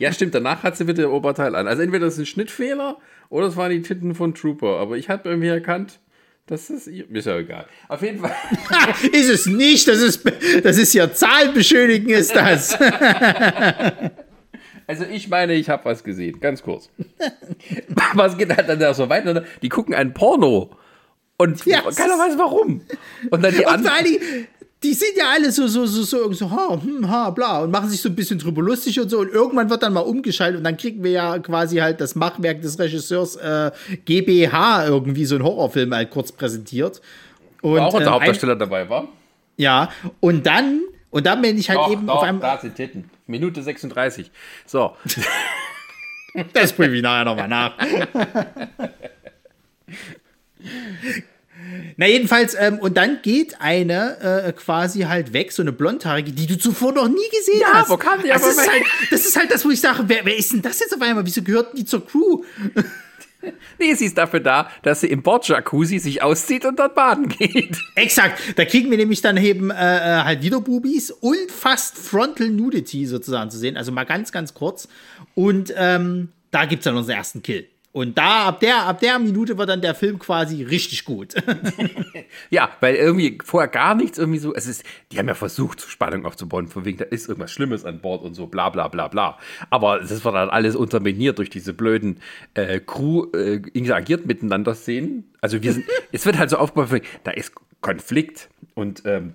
ja, stimmt. Danach hat sie wieder das Oberteil an. Also, entweder das ist ein Schnittfehler oder es waren die Titten von Trooper. Aber ich habe irgendwie erkannt, das ist, ist ja egal. Auf jeden Fall. <laughs> ist es nicht, das ist, das ist ja Zahlenbeschönigen, ist das. <laughs> also ich meine, ich habe was gesehen, ganz kurz. <laughs> Es geht halt dann da so weiter. Die gucken ein Porno. Und ja, keiner weiß warum. Und dann die anderen die sind ja alle so, so, so, so, so, ha, hm, ha, bla, und machen sich so ein bisschen drüber lustig und so. Und irgendwann wird dann mal umgeschaltet und dann kriegen wir ja quasi halt das Machwerk des Regisseurs äh, GBH irgendwie so ein Horrorfilm halt kurz präsentiert. Und, war auch unser äh, Hauptdarsteller dabei war. Ja, und dann, und dann bin ich halt doch, eben doch, auf einem. Da sind Titten. Minute 36. So. <laughs> das prüfe ich nachher nochmal nach. <laughs> Na, jedenfalls, ähm, und dann geht eine äh, quasi halt weg, so eine blondhaarige, die du zuvor noch nie gesehen ja, hast. Ja, wo kam die das, ist halt, das ist halt das, wo ich sage, wer, wer ist denn das jetzt auf einmal? Wieso gehörten die zur Crew? <laughs> Nee, sie ist dafür da, dass sie im Bordjacuzzi sich auszieht und dort baden geht. <laughs> Exakt. Da kriegen wir nämlich dann eben äh, äh, halt wieder Bubis und fast Frontal Nudity sozusagen zu sehen. Also mal ganz, ganz kurz. Und ähm, da gibt es dann unseren ersten Kill. Und da, ab der, ab der Minute war dann der Film quasi richtig gut. <laughs> ja, weil irgendwie vorher gar nichts irgendwie so, es ist, die haben ja versucht, Spannung aufzubauen, von wegen, da ist irgendwas Schlimmes an Bord und so, bla, bla, bla, bla. Aber das war dann alles unterminiert durch diese blöden äh, Crew, äh, interagiert miteinander Szenen. Also wir sind, <laughs> es wird halt so aufgebaut, da ist Konflikt und, ähm,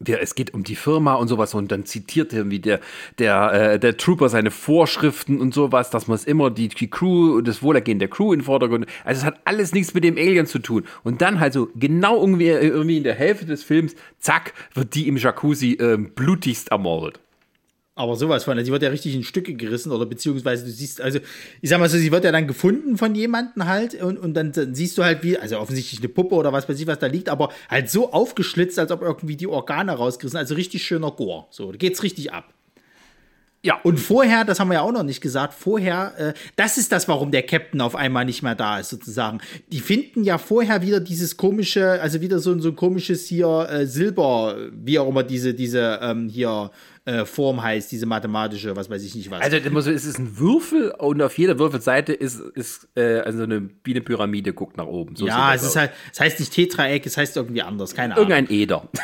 der, es geht um die Firma und sowas und dann zitiert irgendwie der, der, äh, der Trooper seine Vorschriften und sowas, dass man es immer die, die Crew, das Wohlergehen der Crew in Vordergrund, also es hat alles nichts mit dem Alien zu tun. Und dann halt so genau irgendwie, irgendwie in der Hälfte des Films, zack, wird die im Jacuzzi äh, blutigst ermordet. Aber sowas von, also sie wird ja richtig in Stücke gerissen oder beziehungsweise du siehst, also ich sag mal so, sie wird ja dann gefunden von jemandem halt und, und dann, dann siehst du halt wie, also offensichtlich eine Puppe oder was weiß ich, was da liegt, aber halt so aufgeschlitzt, als ob irgendwie die Organe rausgerissen, also richtig schöner Gore. So, da geht's richtig ab. Ja. Und vorher, das haben wir ja auch noch nicht gesagt, vorher, äh, das ist das, warum der Captain auf einmal nicht mehr da ist, sozusagen. Die finden ja vorher wieder dieses komische, also wieder so, so ein komisches hier äh, Silber, wie auch immer diese, diese ähm, hier äh, Form heißt, diese mathematische, was weiß ich nicht was. Also es ist ein Würfel und auf jeder Würfelseite ist, ist äh, also eine, wie eine Pyramide guckt nach oben. So ja, es ist halt, es heißt nicht Tetraeck, es heißt irgendwie anders, keine Ahnung. Irgendein Eder. <laughs>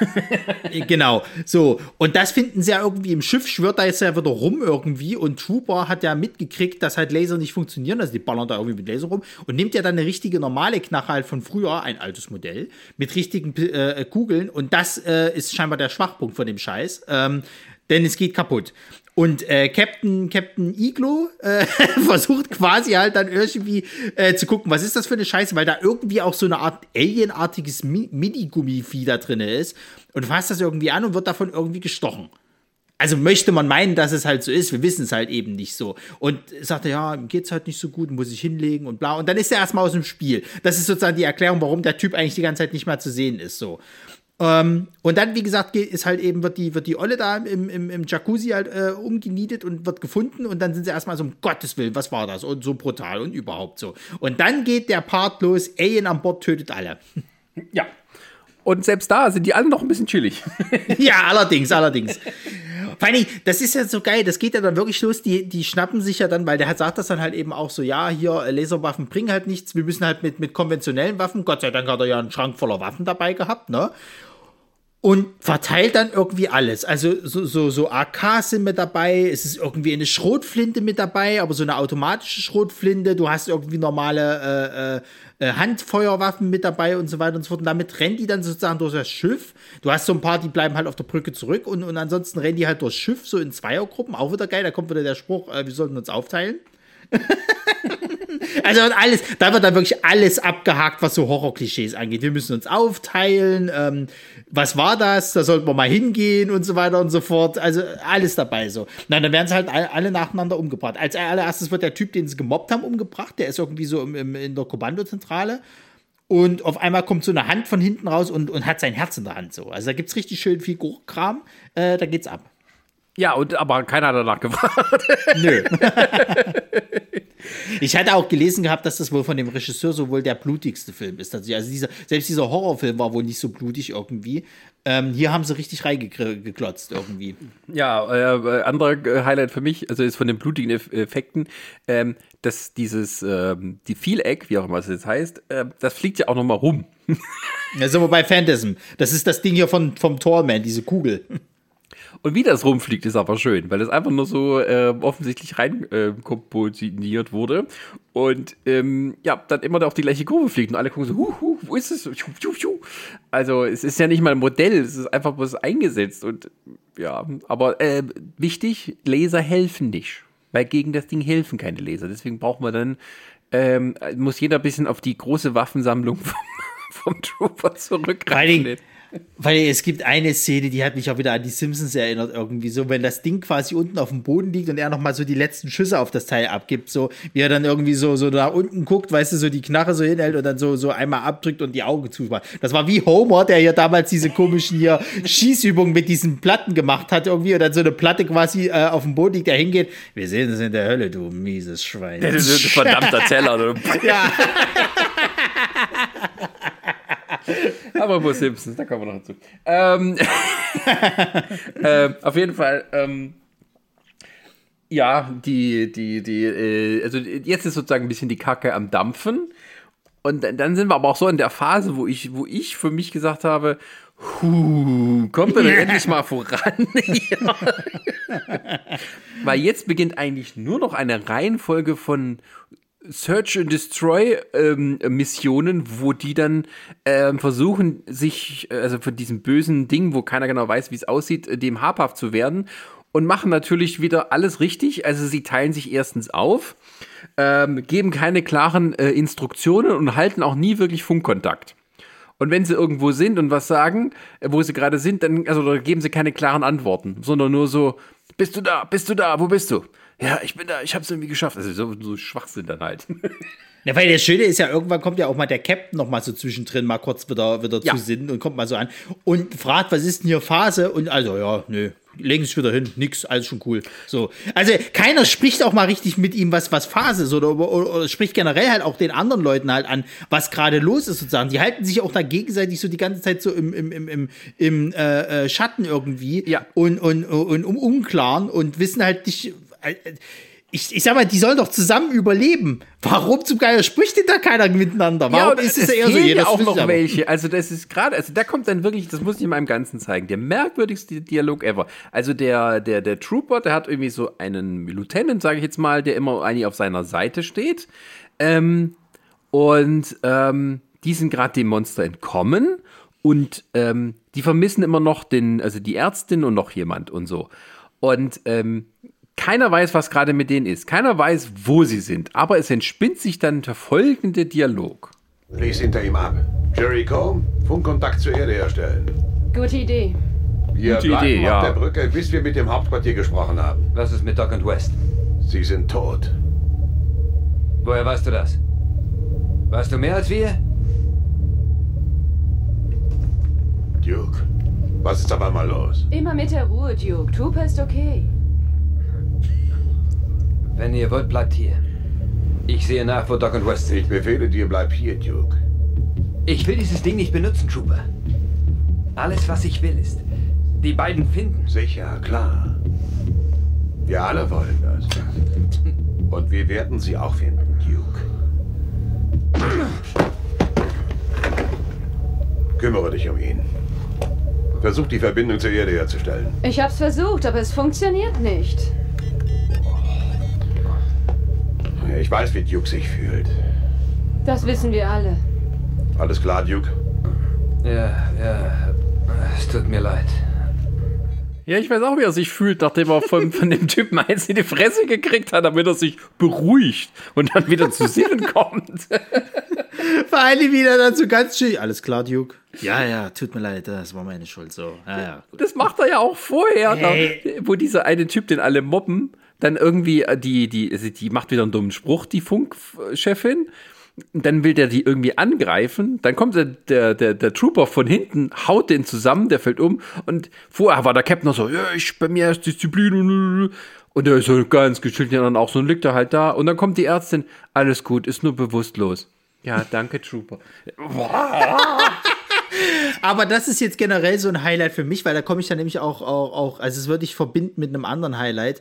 Äh, genau, so. Und das finden sie ja irgendwie im Schiff, schwört da jetzt ja wieder rum irgendwie und Trooper hat ja mitgekriegt, dass halt Laser nicht funktionieren, also die ballern da irgendwie mit Laser rum und nimmt ja dann eine richtige normale Knarre halt von früher, ein altes Modell, mit richtigen äh, Kugeln und das äh, ist scheinbar der Schwachpunkt von dem Scheiß. Ähm, denn es geht kaputt. Und äh, Captain, Captain Iglo äh, <laughs> versucht quasi halt dann irgendwie äh, zu gucken, was ist das für eine Scheiße, weil da irgendwie auch so eine Art alienartiges Mi Mini-Gummivieh da drin ist und fasst das irgendwie an und wird davon irgendwie gestochen. Also möchte man meinen, dass es halt so ist, wir wissen es halt eben nicht so. Und sagt er, ja, ihm geht's halt nicht so gut, muss ich hinlegen und bla. Und dann ist er erstmal aus dem Spiel. Das ist sozusagen die Erklärung, warum der Typ eigentlich die ganze Zeit nicht mehr zu sehen ist. So. Ähm, und dann, wie gesagt, ist halt eben, wird die, wird die Olle da im, im, im Jacuzzi halt äh, umgenietet und wird gefunden und dann sind sie erstmal so, um Gottes Willen, was war das? Und so brutal und überhaupt so. Und dann geht der Part los, Alien an Bord tötet alle. Ja. Und selbst da sind die alle noch ein bisschen chillig. <laughs> ja, allerdings, allerdings. Vor allem, das ist ja so geil, das geht ja dann wirklich los, die, die schnappen sich ja dann, weil der hat, sagt das dann halt eben auch so, ja, hier, Laserwaffen bringen halt nichts, wir müssen halt mit, mit konventionellen Waffen, Gott sei Dank hat er ja einen Schrank voller Waffen dabei gehabt, ne? Und verteilt dann irgendwie alles. Also so, so, so AKs sind mit dabei, es ist irgendwie eine Schrotflinte mit dabei, aber so eine automatische Schrotflinte, du hast irgendwie normale äh, äh, Handfeuerwaffen mit dabei und so weiter und so fort. Und damit rennen die dann sozusagen durch das Schiff. Du hast so ein paar, die bleiben halt auf der Brücke zurück und, und ansonsten rennen die halt durchs Schiff, so in Zweiergruppen, auch wieder geil, da kommt wieder der Spruch, äh, wir sollten uns aufteilen. <laughs> also alles, da wird dann wirklich alles abgehakt, was so Horror-Klischees angeht. Wir müssen uns aufteilen. Ähm, was war das? Da sollten wir mal hingehen und so weiter und so fort. Also alles dabei so. Na, dann werden sie halt alle nacheinander umgebracht. Als allererstes wird der Typ, den sie gemobbt haben, umgebracht. Der ist irgendwie so im, im, in der Kommandozentrale. Und auf einmal kommt so eine Hand von hinten raus und, und hat sein Herz in der Hand so. Also da gibt es richtig schön viel Kram. Äh, da geht's ab. Ja, und aber keiner hat danach gefragt. Nö. <laughs> ich hatte auch gelesen gehabt, dass das wohl von dem Regisseur so wohl der blutigste Film ist. Also dieser, selbst dieser Horrorfilm war wohl nicht so blutig irgendwie. Ähm, hier haben sie richtig reingeklotzt irgendwie. Ja, äh, anderer Highlight für mich, also ist von den blutigen Effekten, ähm, dass dieses, ähm, die Vieleck, wie auch immer es jetzt heißt, äh, das fliegt ja auch nochmal rum. ja, sind wir bei Phantasm. Das ist das Ding hier von, vom Torman, diese Kugel. Und wie das rumfliegt, ist aber schön, weil es einfach nur so äh, offensichtlich rein äh, komponiert wurde. Und ähm, ja, dann immer auf die gleiche Kurve fliegt und alle gucken so, hu, hu, wo ist es? Also es ist ja nicht mal ein Modell, es ist einfach bloß eingesetzt. Und ja, aber äh, wichtig, Laser helfen nicht. Weil gegen das Ding helfen keine Laser. Deswegen braucht man dann, ähm, muss jeder ein bisschen auf die große Waffensammlung <laughs> vom, vom Trooper zurückgreifen. Weil es gibt eine Szene, die hat mich auch wieder an die Simpsons erinnert, irgendwie so, wenn das Ding quasi unten auf dem Boden liegt und er nochmal so die letzten Schüsse auf das Teil abgibt, so wie er dann irgendwie so, so da unten guckt, weißt du, so die Knarre so hinhält und dann so, so einmal abdrückt und die Augen zumacht. Das war wie Homer, der hier damals diese komischen hier Schießübungen mit diesen Platten gemacht hat, irgendwie, und dann so eine Platte quasi äh, auf dem Boden liegt, der hingeht. Wir sehen es in der Hölle, du mieses Schwein. <laughs> Der ist ein verdammter Zeller, du. ja. <laughs> Aber wo Simpsons, da kommen wir noch dazu. Ähm, <laughs> äh, auf jeden Fall, ähm, ja, die, die, die, äh, also jetzt ist sozusagen ein bisschen die Kacke am Dampfen. Und dann sind wir aber auch so in der Phase, wo ich, wo ich für mich gesagt habe, Huh, kommt er denn <laughs> endlich mal voran? <laughs> Weil jetzt beginnt eigentlich nur noch eine Reihenfolge von Search and Destroy ähm, Missionen, wo die dann ähm, versuchen, sich, äh, also von diesem bösen Ding, wo keiner genau weiß, wie es aussieht, äh, dem habhaft zu werden und machen natürlich wieder alles richtig. Also sie teilen sich erstens auf, ähm, geben keine klaren äh, Instruktionen und halten auch nie wirklich Funkkontakt. Und wenn sie irgendwo sind und was sagen, äh, wo sie gerade sind, dann also, geben sie keine klaren Antworten, sondern nur so, bist du da, bist du da, wo bist du? Ja, ich bin da, ich hab's irgendwie geschafft. Also so, so Schwachsinn dann halt. Ja, weil das Schöne ist ja, irgendwann kommt ja auch mal der Captain noch mal so zwischendrin mal kurz wieder, wieder ja. zu Sinn und kommt mal so an und fragt, was ist denn hier Phase? Und also, ja, nö, legen sich wieder hin, nix, alles schon cool. So. Also keiner spricht auch mal richtig mit ihm, was, was Phase ist oder, oder, oder spricht generell halt auch den anderen Leuten halt an, was gerade los ist sozusagen. Die halten sich auch da gegenseitig so die ganze Zeit so im, im, im, im, im äh, äh Schatten irgendwie ja. und, und, und, und um Unklaren und wissen halt nicht, ich, ich sag mal, die sollen doch zusammen überleben. Warum zum Geier spricht denn da keiner miteinander? Warum ja, ist es eher so? Jeder auch noch welche. Also das ist gerade, also da kommt dann wirklich, das muss ich in meinem Ganzen zeigen, der merkwürdigste Dialog ever. Also der, der, der Trooper, der hat irgendwie so einen Lieutenant, sage ich jetzt mal, der immer eigentlich auf seiner Seite steht. Ähm, und ähm, die sind gerade dem Monster entkommen und ähm, die vermissen immer noch den, also die Ärztin und noch jemand und so. Und ähm, keiner weiß, was gerade mit denen ist. Keiner weiß, wo sie sind. Aber es entspinnt sich dann der folgende Dialog. Lies hinter ihm ab. Jericho, Funkkontakt zur Erde herstellen. Gute Idee. Wir Gute bleiben Idee, auf ja. der Brücke, bis wir mit dem Hauptquartier gesprochen haben. Was ist mit Doc und West? Sie sind tot. Woher weißt du das? Weißt du mehr als wir? Duke, was ist auf einmal los? Immer mit der Ruhe, Duke. Trooper ist okay. Wenn ihr wollt, bleibt hier. Ich sehe nach, wo Doc und West sind. Ich befehle dir, bleib hier, Duke. Ich will dieses Ding nicht benutzen, Trooper. Alles, was ich will, ist, die beiden finden. Sicher, klar. Wir alle wollen das. Und wir werden sie auch finden, Duke. Kümmere dich um ihn. Versucht die Verbindung zur Erde herzustellen. Ich hab's versucht, aber es funktioniert nicht. Ich weiß, wie Duke sich fühlt. Das wissen wir alle. Alles klar, Duke? Ja, ja. Es tut mir leid. Ja, ich weiß auch, wie er sich fühlt, nachdem er von, von dem Typen eins in die Fresse gekriegt hat, damit er sich beruhigt und dann wieder zu Sinnen <laughs> kommt. Vor allem wieder dazu ganz schön. Alles klar, Duke? Ja, ja, tut mir leid, das war meine Schuld. So, ja, ja. Das macht er ja auch vorher, Hey. da, wo dieser eine Typ, den alle mobben, dann irgendwie äh, die, die, die macht wieder einen dummen Spruch, die Funkchefin. Dann will der die irgendwie angreifen. Dann kommt der, der, der, der Trooper von hinten, haut den zusammen, der fällt um. Und vorher war der Captain noch so, ja, ich, bei mir ist Disziplin. Und der ist so ganz gechillt, ja, dann auch so, und liegt er halt da. Und dann kommt die Ärztin, alles gut, ist nur bewusstlos. Ja, danke, Trooper. <laughs> Aber das ist jetzt generell so ein Highlight für mich, weil da komme ich dann nämlich auch, auch, auch, also es würde ich verbinden mit einem anderen Highlight.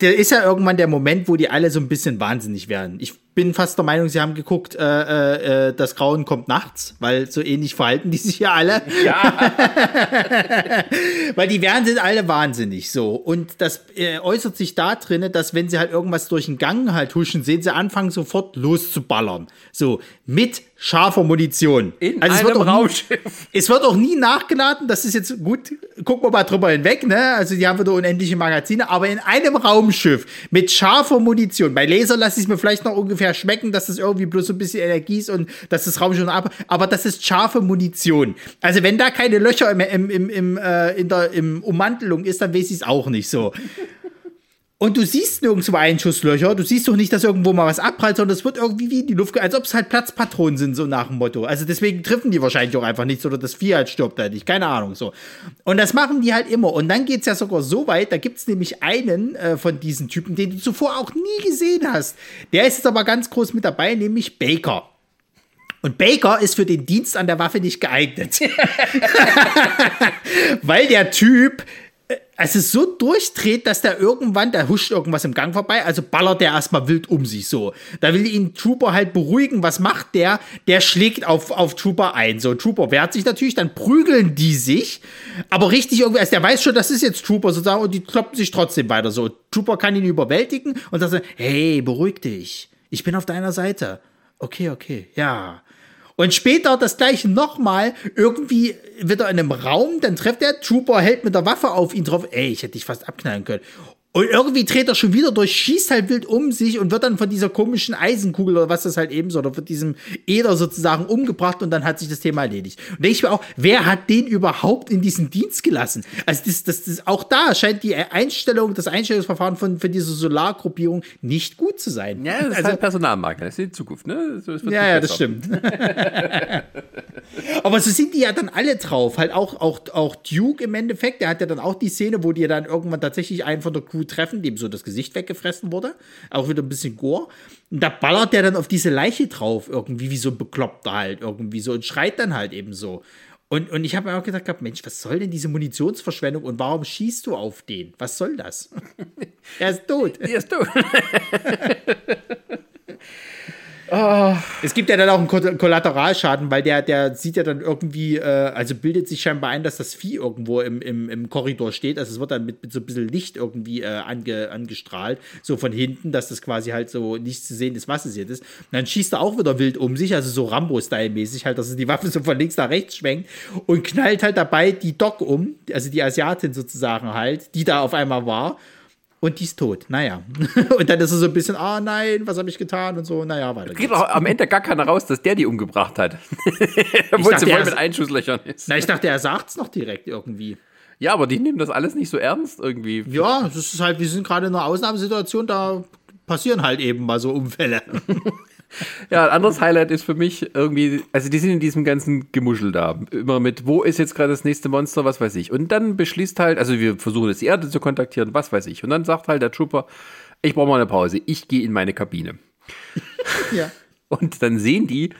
Der ist ja irgendwann der Moment, wo die alle so ein bisschen wahnsinnig werden. Ich bin fast der Meinung, sie haben geguckt, äh, äh, das Grauen kommt nachts, weil so ähnlich verhalten die sich ja alle. Ja. <laughs> Weil die werden sind alle wahnsinnig so. Und das äh, äußert sich da drinne, dass wenn sie halt irgendwas durch den Gang halt huschen, sehen sie anfangen sofort loszuballern. So, mit scharfer Munition. In es wird einem auch nie- Raumschiff. Es wird auch nie nachgeladen, das ist jetzt gut, gucken wir mal drüber hinweg, ne? Also die haben wieder unendliche Magazine, aber in einem Raumschiff mit scharfer Munition. Bei Laser lasse ich es mir vielleicht noch ungefähr schmecken, dass das irgendwie bloß ein bisschen Energie ist und dass das Raumschiff noch ab, aber das ist scharfe Munition. Also wenn da keine Löcher im, im, im, äh, in der im Ummantelung ist, dann weiß ich es auch nicht so. Und du siehst nirgendwo Einschusslöcher, du siehst doch nicht, dass irgendwo mal was abprallt, sondern es wird irgendwie wie in die Luft, als ob es halt Platzpatronen sind, so nach dem Motto. Also deswegen treffen die wahrscheinlich auch einfach nichts oder das Vieh halt stirbt halt nicht, keine Ahnung, so. Und das machen die halt immer. Und dann geht's ja sogar so weit, da gibt's nämlich einen äh, von diesen Typen, den du zuvor auch nie gesehen hast. Der ist jetzt aber ganz groß mit dabei, nämlich Baker. Und Baker ist für den Dienst an der Waffe nicht geeignet. <laughs> Weil der Typ äh, also so durchdreht, dass der irgendwann, da huscht irgendwas im Gang vorbei, also ballert der erstmal wild um sich so. Da will ihn Trooper halt beruhigen. Was macht der? Der schlägt auf, auf Trooper ein. So, Trooper wehrt sich natürlich, dann prügeln die sich. Aber richtig irgendwie, also der weiß schon, das ist jetzt Trooper sozusagen und die kloppen sich trotzdem weiter so. Trooper kann ihn überwältigen und sagt, hey, beruhig dich. Ich bin auf deiner Seite. Okay, okay, ja. Und später das gleiche nochmal, irgendwie wieder in einem Raum, dann trifft der Trooper, hält mit der Waffe auf ihn drauf. Ey, ich hätte dich fast abknallen können. Und irgendwie dreht er schon wieder durch, schießt halt wild um sich und wird dann von dieser komischen Eisenkugel oder was das halt eben so, oder von diesem Eder sozusagen umgebracht und dann hat sich das Thema erledigt. Und denke ich mir auch, wer hat den überhaupt in diesen Dienst gelassen? Also das, das, das, auch da scheint die Einstellung, das Einstellungsverfahren von, von dieser Solargruppierung nicht gut zu sein. Ja, das ist halt Personalmarke, das ist die Zukunft, ne? So, Ja, ja, das stimmt. <laughs> Aber so sind die ja dann alle drauf. Halt auch, auch, auch Duke im Endeffekt, der hat ja dann auch die Szene, wo die dann irgendwann tatsächlich einen von der Crew treffen, dem so das Gesicht weggefressen wurde. Auch wieder ein bisschen Gore. Und da ballert der dann auf diese Leiche drauf, irgendwie wie so ein Bekloppter halt, irgendwie so und schreit dann halt eben so. Und, und ich habe mir auch gedacht, gehabt, Mensch, was soll denn diese Munitionsverschwendung und warum schießt du auf den? Was soll das? <laughs> er ist tot. Er ist tot. <laughs> Es gibt ja dann auch einen Ko- Kollateralschaden, weil der, der sieht ja dann irgendwie, äh, also bildet sich scheinbar ein, dass das Vieh irgendwo im, im, im Korridor steht. Also es wird dann mit, mit so ein bisschen Licht irgendwie äh, ange, angestrahlt, so von hinten, dass das quasi halt so nicht zu sehen ist, was es jetzt ist. Und dann schießt er auch wieder wild um sich, also so Rambo-Style-mäßig, halt, dass er die Waffe so von links nach rechts schwenkt und knallt halt dabei die Doc um, also die Asiatin sozusagen halt, die da auf einmal war. Und die ist tot. Naja. <laughs> Und dann ist er so ein bisschen, ah nein, was habe ich getan? Und so, naja, weiter Geht auch am Ende gar keiner raus, dass der die umgebracht hat. <laughs> Obwohl sie voll mit Einschusslöchern ist. Na, ich dachte, er sagt's noch direkt irgendwie. Ja, aber die nehmen das alles nicht so ernst irgendwie. Ja, das ist halt, wir sind gerade in einer Ausnahmesituation, da passieren halt eben mal so Unfälle. <laughs> Ja, ein anderes Highlight ist für mich irgendwie, also die sind in diesem ganzen Gemuschel da. Immer mit, wo ist jetzt gerade das nächste Monster, was weiß ich. Und dann beschließt halt, also wir versuchen jetzt die Erde zu kontaktieren, was weiß ich. Und dann sagt halt der Trooper, ich brauche mal eine Pause, ich gehe in meine Kabine. <laughs> ja. Und dann sehen die,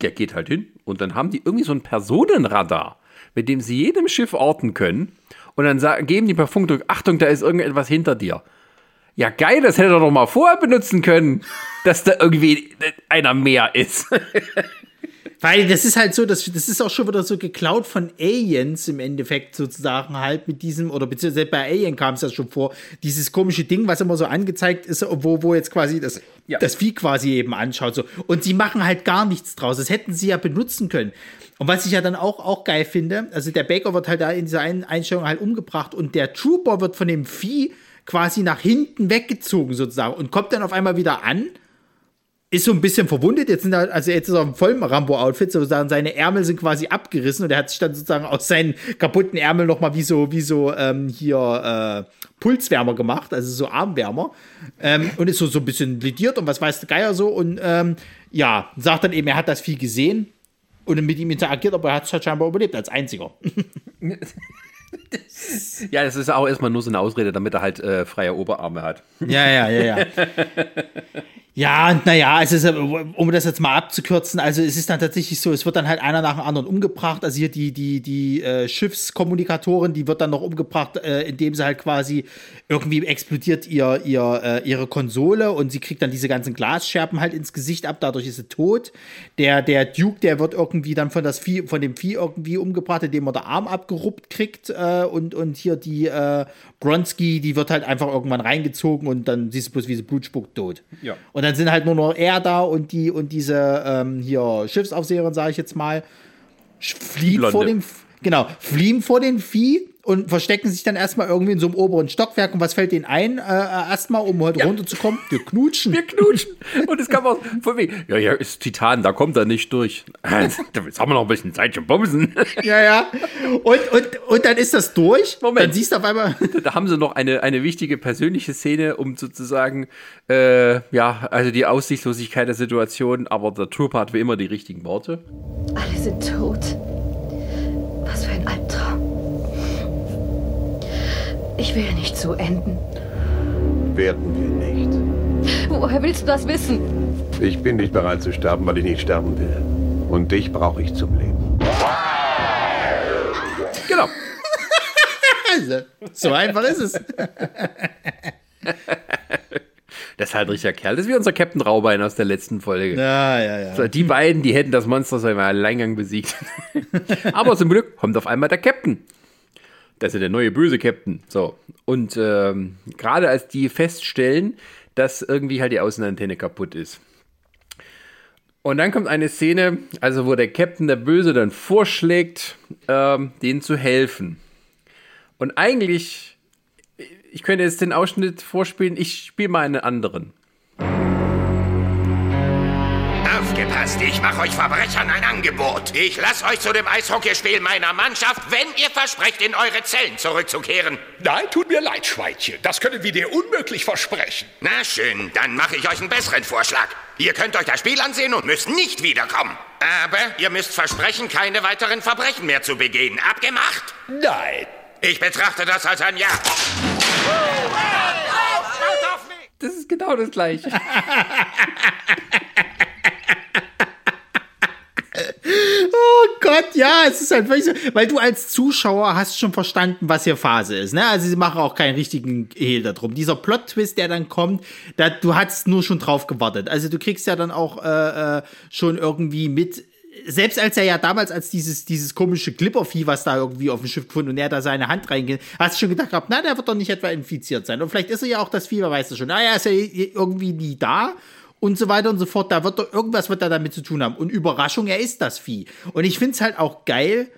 der geht halt hin und dann haben die irgendwie so ein Personenradar, mit dem sie jedem Schiff orten können. Und dann sagen, geben die per Funkdruck, Achtung, da ist irgendetwas hinter dir. Ja, geil, das hätte er doch mal vorher benutzen können, dass da irgendwie einer mehr ist. <laughs> Weil das ist halt so, das, das ist auch schon wieder so geklaut von Aliens im Endeffekt sozusagen halt mit diesem, oder beziehungsweise bei Alien kam es ja schon vor, dieses komische Ding, was immer so angezeigt ist, wo, wo jetzt quasi das, Ja. das Vieh quasi eben anschaut. So. Und sie machen halt gar nichts draus. Das hätten sie ja benutzen können. Und was ich ja dann auch, auch geil finde, also der Baker wird halt da in dieser einen Einstellung halt umgebracht und der Trooper wird von dem Vieh quasi nach hinten weggezogen sozusagen und kommt dann auf einmal wieder an ist so ein bisschen verwundet. Jetzt sind er, also jetzt ist er im vollen Rambo-Outfit, sozusagen seine Ärmel sind quasi abgerissen und er hat sich dann sozusagen aus seinen kaputten Ärmeln nochmal wie so, wie so ähm, hier äh, Pulswärmer gemacht, also so Armwärmer. Ähm, und ist so, so ein bisschen lidiert und was weiß der Geier so. Und ähm, ja, sagt dann eben, er hat das viel gesehen und mit ihm interagiert, aber er hat es halt scheinbar überlebt als einziger. <laughs> Ja, das ist auch erstmal nur so eine Ausrede, damit er halt äh, freie Oberarme hat. Ja, ja, ja, ja. <laughs> Ja, naja, es ist, äh, um das jetzt mal abzukürzen, also es ist dann tatsächlich so, es wird dann halt einer nach dem anderen umgebracht. Also hier die, die, die äh, Schiffskommunikatorin, die wird dann noch umgebracht, äh, indem sie halt quasi irgendwie explodiert ihr, ihr, äh, ihre Konsole und sie kriegt dann diese ganzen Glasscherben halt ins Gesicht ab, dadurch ist sie tot. Der, der Duke, der wird irgendwie dann von, das Vieh, von dem Vieh irgendwie umgebracht, indem er der Arm abgeruppt kriegt äh, und, und hier die äh, Bronski, die wird halt einfach irgendwann reingezogen und dann siehst du bloß, wie sie Blut spuckt, tot. Ja. Und dann sind halt nur noch er da und die und diese ähm, hier Schiffsaufseherin, sage ich jetzt mal, fliehen Blonde. vor dem genau, fliehen vor den Vieh und verstecken sich dann erstmal irgendwie in so einem oberen Stockwerk und was fällt denen ein? Äh, äh, erstmal, um heute runterzukommen, wir knutschen. Wir knutschen. Und es kam auch von wegen, ja, ja, ist Titan, da kommt er nicht durch. Jetzt haben wir noch ein bisschen Zeit zum Bumsen. ja, ja. Und, und, und dann ist das durch. Moment. Dann siehst du auf einmal. Da haben sie noch eine, eine wichtige persönliche Szene, um sozusagen, äh, ja, also die Aussichtslosigkeit der Situation, aber der Trooper hat wie immer die richtigen Worte. Alle sind tot. Was für ein Albtraum. Ich will nicht so enden. Werden wir nicht. Woher willst du das wissen? Ich bin nicht bereit zu sterben, weil ich nicht sterben will. Und dich brauche ich zum Leben. Genau. Also, so einfach ist es. Das ist halt ein richtiger Kerl. Das ist wie unser Captain Raubein aus der letzten Folge. Ja, ja, ja. So, die beiden, die hätten das Monster so im Alleingang besiegt. <laughs> Aber zum Glück kommt auf einmal der Captain. Das ist der neue böse Captain. So. Und ähm, gerade als die feststellen, dass irgendwie halt die Außenantenne kaputt ist. Und dann kommt eine Szene, also wo der Captain, der Böse, dann vorschlägt, ähm, denen zu helfen. Und eigentlich, ich könnte jetzt den Ausschnitt vorspielen, ich spiele mal einen anderen. Aufgepasst, ich mache euch Verbrechern ein Angebot. Ich lasse euch zu dem Eishockeyspiel meiner Mannschaft, wenn ihr versprecht, in eure Zellen zurückzukehren. Nein, tut mir leid, Schweinchen. Das können wir dir unmöglich versprechen. Na schön, dann mache ich euch einen besseren Vorschlag. Ihr könnt euch das Spiel ansehen und müsst nicht wiederkommen. Aber ihr müsst versprechen, keine weiteren Verbrechen mehr zu begehen. Abgemacht? Nein. Ich betrachte das als ein Ja. Das ist genau das gleiche. <laughs> Oh Gott, ja, es ist halt wirklich so, weil du als Zuschauer hast schon verstanden, was hier Phase ist, ne? Also sie machen auch keinen richtigen Hehl darum. Dieser Plot-Twist, der dann kommt, da, du hast nur schon drauf gewartet. Also du kriegst ja dann auch äh, äh, schon irgendwie mit, selbst als er ja damals als dieses, dieses komische Glippervieh, was da irgendwie auf dem Schiff gefunden und er da seine Hand reingeht, hast du schon gedacht gehabt, na, der wird doch nicht etwa infiziert sein. Und vielleicht ist er ja auch das Vieh, wer weiß das schon. Naja, ist ja irgendwie nie da und so weiter und so fort. Da wird doch irgendwas wird da damit zu tun haben. Und Überraschung, er ist das Vieh. Und ich finde es halt auch geil,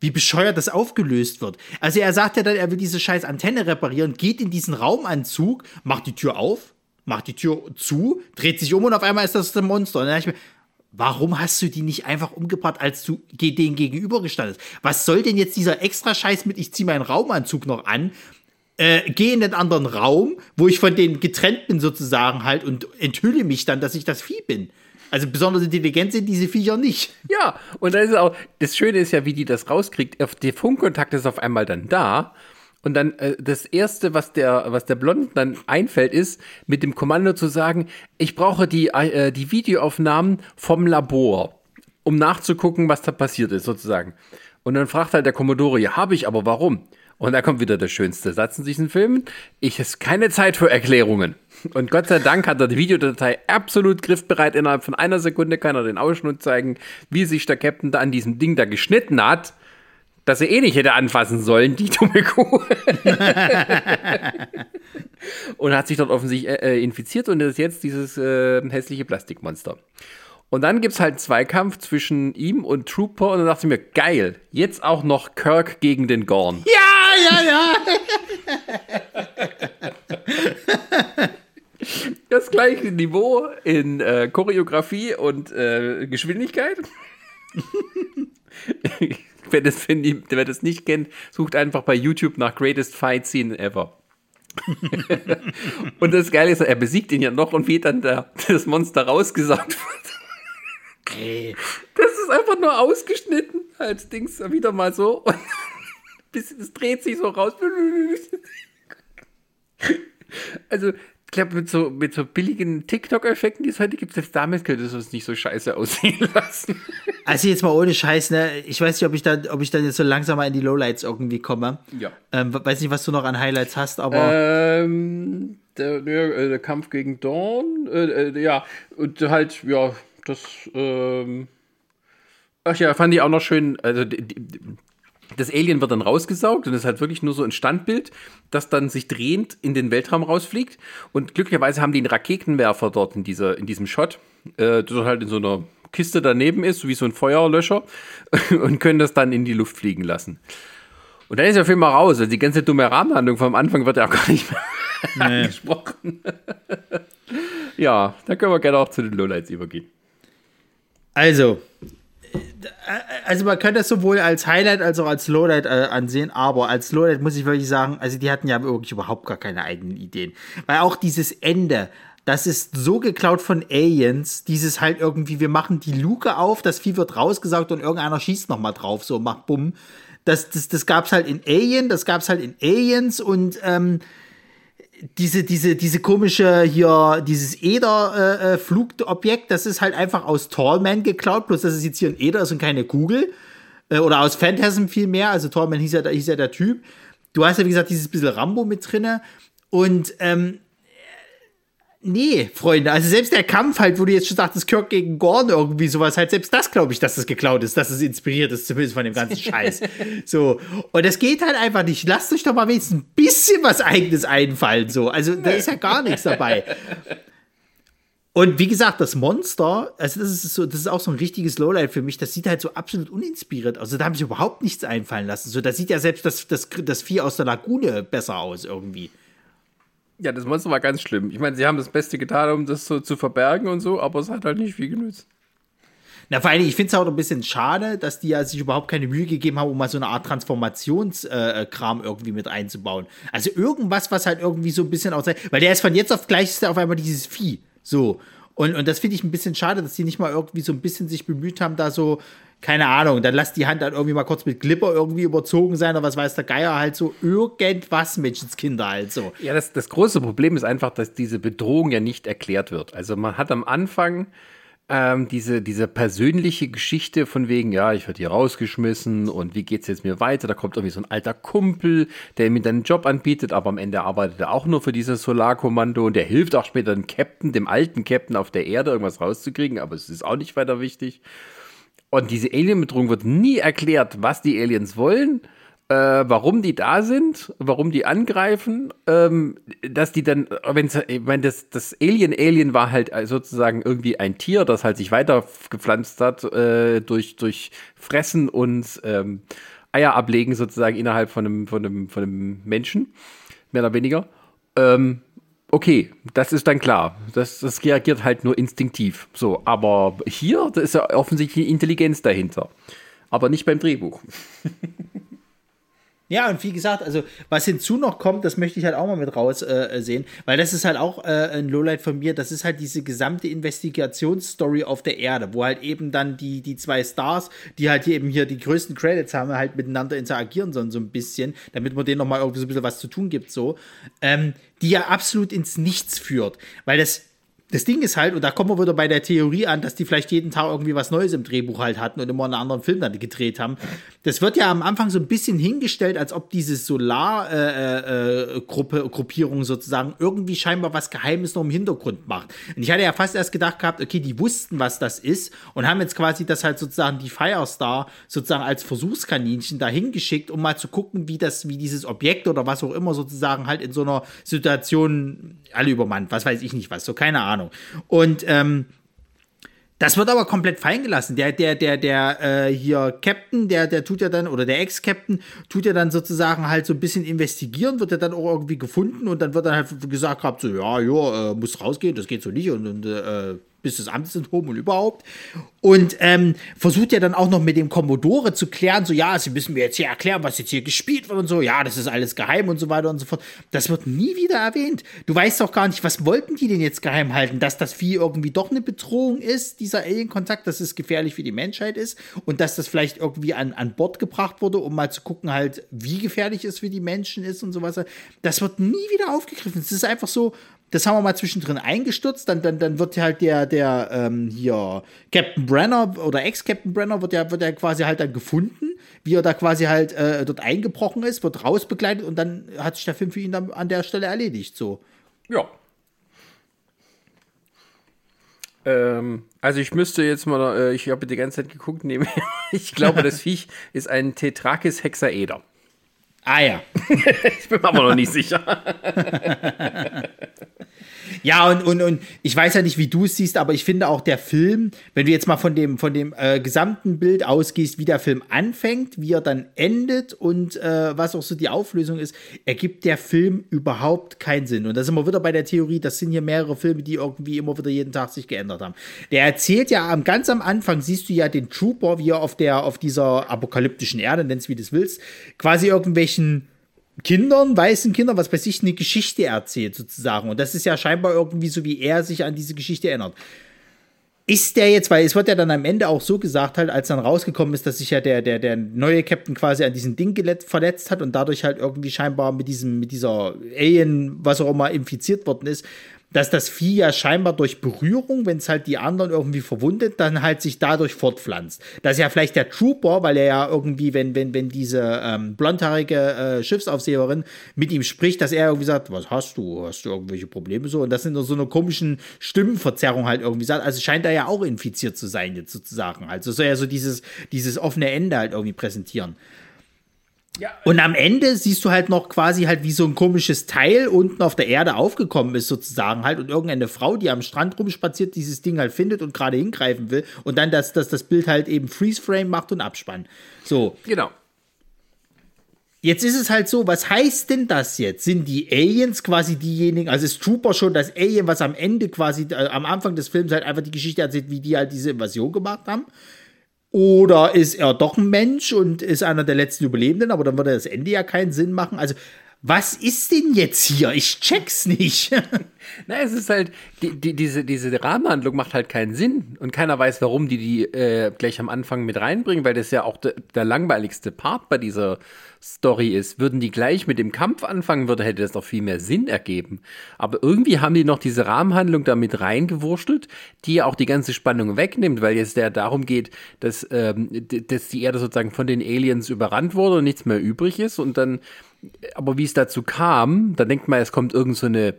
wie bescheuert das aufgelöst wird. Also er sagt ja dann, er will diese scheiß Antenne reparieren, geht in diesen Raumanzug, macht die Tür auf, macht die Tür zu, dreht sich um und auf einmal ist das ein Monster. Und dann ich mir, Warum hast du die nicht einfach umgebracht, als du denen gegenübergestanden bist? Was soll denn jetzt dieser extra Scheiß mit, ich ziehe meinen Raumanzug noch an, äh, gehe in den anderen Raum, wo ich von denen getrennt bin sozusagen halt und enthülle mich dann, dass ich das Vieh bin. Also besonders intelligent sind diese Viecher nicht. Ja, und dann ist auch, das Schöne ist ja, wie die das rauskriegt. Der Funkkontakt ist auf einmal dann da. Und dann äh, das Erste, was der, was der Blonden dann einfällt, ist, mit dem Kommando zu sagen, ich brauche die, äh, die Videoaufnahmen vom Labor, um nachzugucken, was da passiert ist, sozusagen. Und dann fragt halt der Kommodore, ja, habe ich, aber warum? Und da kommt wieder der schönste Satz in diesen Filmen. Ich habe keine Zeit für Erklärungen. Und Gott sei Dank hat er die Videodatei absolut griffbereit. Innerhalb von einer Sekunde kann er den Ausschnitt zeigen, wie sich der Captain da an diesem Ding da geschnitten hat, dass er eh nicht hätte anfassen sollen, die dumme Kuh. <laughs> und hat sich dort offensichtlich äh, infiziert und ist jetzt dieses äh, hässliche Plastikmonster. Und dann gibt es halt einen Zweikampf zwischen ihm und Trooper und dann dachte ich mir, geil, jetzt auch noch Kirk gegen den Gorn. Ja, ja, ja. das gleiche Niveau in äh, Choreografie und äh, Geschwindigkeit. <laughs> wer, das, wer das nicht kennt, sucht einfach bei YouTube nach Greatest Fight Scene Ever. <laughs> und das Geile ist, er besiegt ihn ja noch und wie dann der, das Monster rausgesaugt wird. Ey. Das ist einfach nur ausgeschnitten als Dings wieder mal so. <laughs> Und es dreht sich so raus. Also, ich glaube, mit so, mit so billigen TikTok-Effekten, die es heute gibt, selbst damit könnte es uns nicht so scheiße aussehen <laughs> lassen. Also jetzt mal ohne Scheiß, ne? Ich weiß nicht, ob ich dann, ob ich dann jetzt so langsam mal in die Lowlights irgendwie komme. Ja. Ähm, weiß nicht, was du noch an Highlights hast, aber. Ähm, der, der, der Kampf gegen Dawn, äh, äh, ja, und halt, ja, das, ähm, ach ja, fand ich auch noch schön, also die, die, das Alien wird dann rausgesaugt und ist halt wirklich nur so ein Standbild, das dann sich drehend in den Weltraum rausfliegt. Und glücklicherweise haben die einen Raketenwerfer dort in, dieser, in diesem Shot, äh, das halt in so einer Kiste daneben ist, wie so ein Feuerlöscher, <laughs> und können das dann in die Luft fliegen lassen. Und dann ist der Film mal raus. Also die ganze dumme Rahmenhandlung vom Anfang wird ja auch <laughs> gar nicht mehr nee. angesprochen. <laughs> ja, da können wir gerne auch zu den Lowlights übergehen. Also, also man könnte das sowohl als Highlight als auch als Lowlight äh, ansehen, aber als Lowlight muss ich wirklich sagen, also die hatten ja wirklich überhaupt gar keine eigenen Ideen. Weil auch dieses Ende, das ist so geklaut von Aliens, dieses halt irgendwie, wir machen die Luke auf, das Vieh wird rausgesaugt und irgendeiner schießt nochmal drauf, so macht bumm. Das, das, das gab's halt in Alien, das gab's halt in Aliens und ähm, diese, diese, diese komische hier, dieses Eder-Flugobjekt, äh, das ist halt einfach aus Tallman geklaut, bloß dass es jetzt hier ein Eder ist und keine Kugel. Äh, oder aus Phantasm viel mehr, also Tallman hieß ja, hieß ja der Typ. Du hast ja, wie gesagt, dieses bisschen Rambo mit drinne. Und ähm, Nee, Freunde, also selbst der Kampf halt, wo du jetzt schon sagtest, Kirk gegen Gorn irgendwie sowas, halt selbst das glaube ich, dass das geklaut ist, dass es inspiriert ist, zumindest von dem ganzen Scheiß. <laughs> so. Und das geht halt einfach nicht. Lasst euch doch mal wenigstens ein bisschen was Eigenes einfallen, so. Also, da ist ja gar nichts dabei. Und wie gesagt, das Monster, also das ist so, das ist auch so ein richtiges Lowlight für mich. Das sieht halt so absolut uninspiriert aus. Also da haben sich überhaupt nichts einfallen lassen. So, da sieht ja selbst das, das, das Vieh aus der Lagune besser aus irgendwie. Ja, das Monster war ganz schlimm. Ich meine, sie haben das Beste getan, um das so zu verbergen und so, aber es hat halt nicht viel genützt. Na, vor allem, ich finde es auch ein bisschen schade, dass die ja sich überhaupt keine Mühe gegeben haben, um mal so eine Art Transformationskram äh, irgendwie mit einzubauen. Also irgendwas, was halt irgendwie so ein bisschen aussieht. Weil der ist von jetzt auf gleich ist der auf einmal dieses Vieh. So. Und, und das finde ich ein bisschen schade, dass die nicht mal irgendwie so ein bisschen sich bemüht haben, da so keine Ahnung, dann lass die Hand dann irgendwie mal kurz mit Glipper irgendwie überzogen sein oder was weiß der Geier halt so irgendwas Menschenskinder halt so. Ja, das, das große Problem ist einfach, dass diese Bedrohung ja nicht erklärt wird. Also man hat am Anfang ähm, diese, diese persönliche Geschichte von wegen, ja, ich werde hier rausgeschmissen und wie geht's jetzt mir weiter? Da kommt irgendwie so ein alter Kumpel, der mir dann einen Job anbietet, aber am Ende arbeitet er auch nur für dieses Solarkommando und der hilft auch später dem Captain, dem alten Captain auf der Erde, irgendwas rauszukriegen, aber es ist auch nicht weiter wichtig. Und diese Alien-Bedrohung wird nie erklärt, was die Aliens wollen, äh, warum die da sind, warum die angreifen, ähm, dass die dann, wenn ich meine, das, das Alien-Alien war halt sozusagen irgendwie ein Tier, das halt sich weitergepflanzt hat äh, durch, durch Fressen und ähm, Eier ablegen sozusagen innerhalb von einem, von einem, von einem Menschen, mehr oder weniger. Ähm, okay, das ist dann klar. Das, das reagiert halt nur instinktiv. So, aber hier, da ist ja offensichtlich Intelligenz dahinter. Aber nicht beim Drehbuch. <laughs> Ja, und wie gesagt, also was hinzu noch kommt, das möchte ich halt auch mal mit raussehen, äh, weil das ist halt auch äh, ein Lowlight von mir, das ist halt diese gesamte Investigationsstory auf der Erde, wo halt eben dann die, die zwei Stars, die halt hier eben hier die größten Credits haben, halt miteinander interagieren sollen, so ein bisschen, damit man denen nochmal irgendwie so ein bisschen was zu tun gibt, so, ähm, die ja absolut ins Nichts führt, weil das das Ding ist halt, und da kommen wir wieder bei der Theorie an, dass die vielleicht jeden Tag irgendwie was Neues im Drehbuch halt hatten und immer einen anderen Film dann gedreht haben. Das wird ja am Anfang so ein bisschen hingestellt, als ob diese Solar-Gruppe, äh, äh, Gruppierung sozusagen irgendwie scheinbar was Geheimes noch im Hintergrund macht. Und ich hatte ja fast erst gedacht gehabt, okay, die wussten, was das ist und haben jetzt quasi das halt sozusagen die Firestar sozusagen als Versuchskaninchen dahin geschickt, um mal zu gucken, wie das, wie dieses Objekt oder was auch immer sozusagen halt in so einer Situation alle übermannt, was weiß ich nicht was, so keine Ahnung. Und ähm, das wird aber komplett fallen gelassen. Der, der, der, der äh, hier Captain, der, der tut ja dann, oder der Ex-Captain, tut ja dann sozusagen halt so ein bisschen investigieren, wird er dann auch irgendwie gefunden und dann wird dann halt gesagt gehabt, so, ja, ja, äh, muss rausgehen, das geht so nicht und, und äh, bis des Amtes enthoben und überhaupt. Und ähm, versucht ja dann auch noch mit dem Commodore zu klären, so, ja, sie müssen mir jetzt hier erklären, was jetzt hier gespielt wird und so, ja, das ist alles geheim und so weiter und so fort. Das wird nie wieder erwähnt. Du weißt doch gar nicht, was wollten die denn jetzt geheim halten, dass das Vieh irgendwie doch eine Bedrohung ist, dieser Alien-Kontakt, dass es gefährlich für die Menschheit ist und dass das vielleicht irgendwie an, an Bord gebracht wurde, um mal zu gucken halt, wie gefährlich es für die Menschen ist und sowas. Das wird nie wieder aufgegriffen. Es ist einfach so, das haben wir mal zwischendrin eingestürzt, dann, dann, dann wird halt der, der ähm, hier Captain Brenner oder Ex-Captain Brenner wird ja, wird ja quasi halt dann gefunden, wie er da quasi halt äh, dort eingebrochen ist, wird rausbegleitet und dann hat sich der Film für ihn dann an der Stelle erledigt. So. Ja. Ähm, also ich müsste jetzt mal, äh, ich habe die ganze Zeit geguckt, nehme, <laughs> ich glaube, das Viech ist ein Tetrakis hexaeder. Ah ja. <laughs> ich bin mir aber noch nicht sicher. <laughs> Ja, und, und, und ich weiß ja nicht, wie du es siehst, aber ich finde auch der Film, wenn du jetzt mal von dem, von dem äh, gesamten Bild ausgehst, wie der Film anfängt, wie er dann endet und äh, was auch so die Auflösung ist, ergibt der Film überhaupt keinen Sinn. Und da sind wir wieder bei der Theorie, das sind hier mehrere Filme, die irgendwie immer wieder jeden Tag sich geändert haben. Der erzählt ja am, ganz am Anfang, siehst du ja den Trooper, wie er auf, der, auf dieser apokalyptischen Erde, nennst wie du es willst, quasi irgendwelchen Kindern, weißen Kindern, was bei sich eine Geschichte erzählt, sozusagen. Und das ist ja scheinbar irgendwie so, wie er sich an diese Geschichte erinnert. Ist der jetzt, weil es wird ja dann am Ende auch so gesagt, halt, als dann rausgekommen ist, dass sich ja der, der, der neue Captain quasi an diesem Ding verletzt hat und dadurch halt irgendwie scheinbar mit diesem, mit dieser Alien, was auch immer, infiziert worden ist, dass das Vieh ja scheinbar durch Berührung, wenn es halt die anderen irgendwie verwundet, dann halt sich dadurch fortpflanzt. Das ist ja vielleicht der Trooper, weil er ja irgendwie, wenn, wenn, wenn diese ähm, blondhaarige äh, Schiffsaufseherin mit ihm spricht, dass er irgendwie sagt, was hast du? Hast du irgendwelche Probleme so? Und das in so einer komischen Stimmenverzerrung halt irgendwie sagt. Also scheint er ja auch infiziert zu sein, jetzt sozusagen. Also soll er so dieses, dieses offene Ende halt irgendwie präsentieren. Ja. Und am Ende siehst du halt noch quasi halt wie so ein komisches Teil unten auf der Erde aufgekommen ist sozusagen halt und irgendeine Frau, die am Strand rumspaziert, dieses Ding halt findet und gerade hingreifen will und dann das, das, das Bild halt eben Freeze Frame macht und abspannt. So. Genau. Jetzt ist es halt so, was heißt denn das jetzt? Sind die Aliens quasi diejenigen, also ist Trooper schon das Alien, was am Ende quasi, äh, am Anfang des Films halt einfach die Geschichte erzählt, wie die halt diese Invasion gemacht haben? Oder ist er doch ein Mensch und ist einer der letzten Überlebenden, aber dann würde das Ende ja keinen Sinn machen. Also, was ist denn jetzt hier? Ich check's nicht. <laughs> Na, es ist halt, die, die, diese, diese Rahmenhandlung macht halt keinen Sinn und keiner weiß, warum die die äh, gleich am Anfang mit reinbringen, weil das ja auch de, der langweiligste Part bei dieser Story ist. Würden die gleich mit dem Kampf anfangen würde, hätte das doch viel mehr Sinn ergeben. Aber irgendwie haben die noch diese Rahmenhandlung da mit reingewurschtelt, die auch die ganze Spannung wegnimmt, weil jetzt der darum geht, dass, ähm, dass die Erde sozusagen von den Aliens überrannt wurde und nichts mehr übrig ist und dann aber wie es dazu kam, da denkt man, es kommt irgend so eine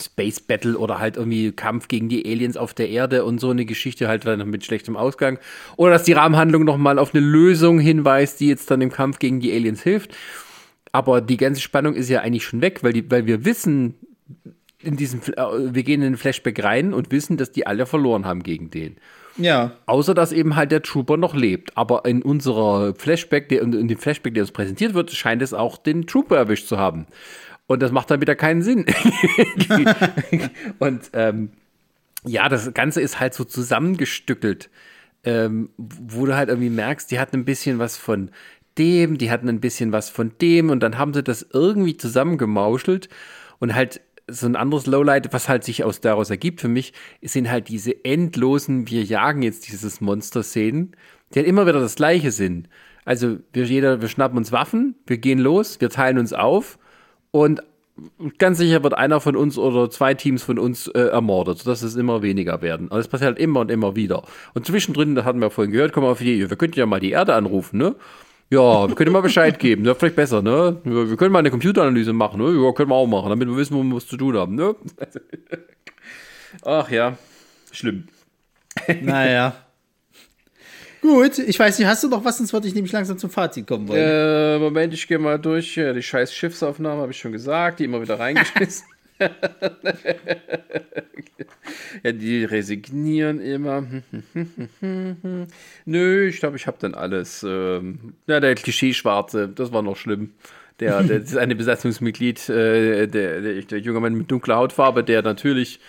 Space Battle oder halt irgendwie Kampf gegen die Aliens auf der Erde und so eine Geschichte halt dann mit schlechtem Ausgang. Oder dass die Rahmenhandlung nochmal auf eine Lösung hinweist, die jetzt dann im Kampf gegen die Aliens hilft. Aber die ganze Spannung ist ja eigentlich schon weg, weil, die, weil wir wissen, in diesem, äh, wir gehen in den Flashback rein und wissen, dass die alle verloren haben gegen den. Ja. Außer dass eben halt der Trooper noch lebt. Aber in unserer Flashback, der, in dem Flashback, der uns präsentiert wird, scheint es auch den Trooper erwischt zu haben. Und das macht dann wieder keinen Sinn. <laughs> und ähm, ja, das Ganze ist halt so zusammengestückelt, ähm, wo du halt irgendwie merkst, die hatten ein bisschen was von dem, die hatten ein bisschen was von dem und dann haben sie das irgendwie zusammengemauschelt und halt so ein anderes Lowlight, was halt sich aus daraus ergibt für mich, sind halt diese endlosen, wir jagen jetzt dieses Monster-Szenen, die halt immer wieder das gleiche sind. Also wir jeder, wir schnappen uns Waffen, wir gehen los, wir teilen uns auf und ganz sicher wird einer von uns oder zwei Teams von uns äh, ermordet, sodass es immer weniger werden. Aber es passiert halt immer und immer wieder. Und zwischendrin, das hatten wir vorhin gehört, kommen wir auf die wir könnten ja mal die Erde anrufen, ne? Ja, wir können mal Bescheid geben, ne? Vielleicht besser, ne? Wir können mal eine Computeranalyse machen, ne? Ja, können wir auch machen, damit wir wissen, wo wir was zu tun haben, ne? <laughs> Ach ja, schlimm. Naja. Gut, ich weiß nicht, hast du noch was, sonst würde ich nämlich langsam zum Fazit kommen wollen. Äh, Moment, ich gehe mal durch. Die scheiß Schiffsaufnahme habe ich schon gesagt, die immer wieder reingeschmissen. <laughs> ja, die resignieren immer. <laughs> Nö, ich glaube, ich habe dann alles. Ähm, ja, der Klischee-Schwarze, das war noch schlimm. Der, der das ist eine Besatzungsmitglied, äh, der, der, der junge Mann mit dunkler Hautfarbe, der natürlich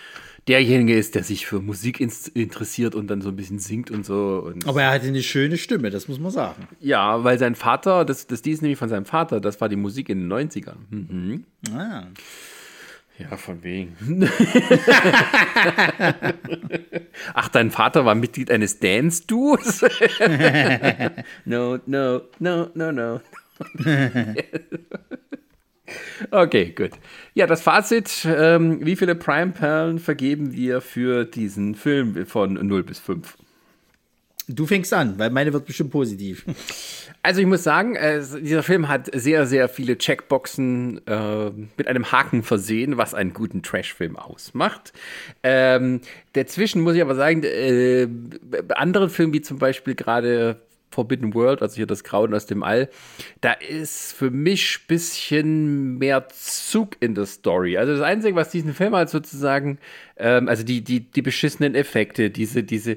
derjenige ist, der sich für Musik interessiert und dann so ein bisschen singt und so. Und Aber er hatte eine schöne Stimme, das muss man sagen. Ja, weil sein Vater, das, das die ist nämlich von seinem Vater, das war die Musik in den 90ern. Mhm. Ah. Ja, von wegen. <laughs> Ach, dein Vater war Mitglied eines Dance-Duos? <laughs> <laughs> no, no, no, no, no. Okay, gut. Ja, das Fazit. Ähm, wie viele Prime-Perlen vergeben wir für diesen Film von 0 bis 5? Du fängst an, weil meine wird bestimmt positiv. Also ich muss sagen, äh, dieser Film hat sehr, sehr viele Checkboxen äh, mit einem Haken versehen, was einen guten Trash-Film ausmacht. Ähm, dazwischen muss ich aber sagen, äh, andere Filme wie zum Beispiel gerade Forbidden World, also hier das Grauen aus dem All, da ist für mich ein bisschen mehr Zug in der Story. Also das Einzige, was diesen Film halt sozusagen, ähm, also die, die, die beschissenen Effekte, diese, diese,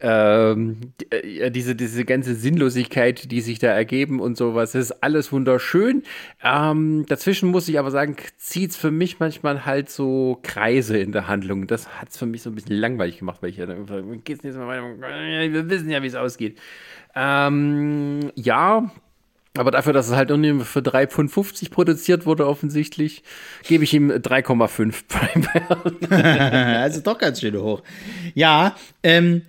ähm, äh, diese, diese ganze Sinnlosigkeit, die sich da ergeben und sowas, ist alles wunderschön. Ähm, dazwischen muss ich aber sagen, zieht es für mich manchmal halt so Kreise in der Handlung. Das hat es für mich so ein bisschen langweilig gemacht, weil ich ja dann, geht's nicht mal weiter, wir wissen ja, wie es ausgeht. Ähm, ja, aber dafür, dass es halt nur für 3,50 Pfund produziert wurde, offensichtlich, gebe ich ihm 3,5 Prime Also <laughs> doch ganz schön hoch. Ja, ähm,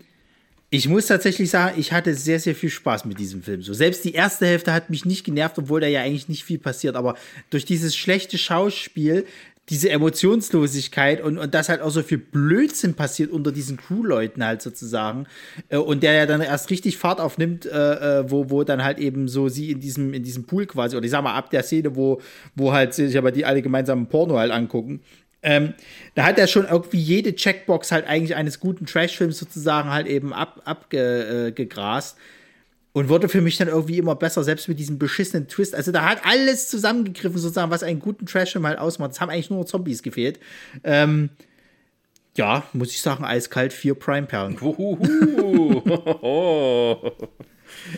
ich muss tatsächlich sagen, ich hatte sehr, sehr viel Spaß mit diesem Film. So, selbst die erste Hälfte hat mich nicht genervt, obwohl da ja eigentlich nicht viel passiert. Aber durch dieses schlechte Schauspiel diese Emotionslosigkeit und, und dass halt auch so viel Blödsinn passiert unter diesen Crewleuten halt sozusagen äh, und der ja dann erst richtig Fahrt aufnimmt, äh, äh, wo, wo dann halt eben so sie in diesem, in diesem Pool quasi, oder ich sag mal ab der Szene, wo, wo halt sich aber die alle gemeinsam Porno halt angucken, ähm, da hat er schon irgendwie jede Checkbox halt eigentlich eines guten Trashfilms sozusagen halt eben abgegrast. Ab, äh, und wurde für mich dann irgendwie immer besser, selbst mit diesem beschissenen Twist. Also da hat alles zusammengegriffen, sozusagen, was einen guten Trash-Film halt ausmacht. Es haben eigentlich nur Zombies gefehlt. Ähm, ja, muss ich sagen, eiskalt, vier Prime-Perlen. <laughs>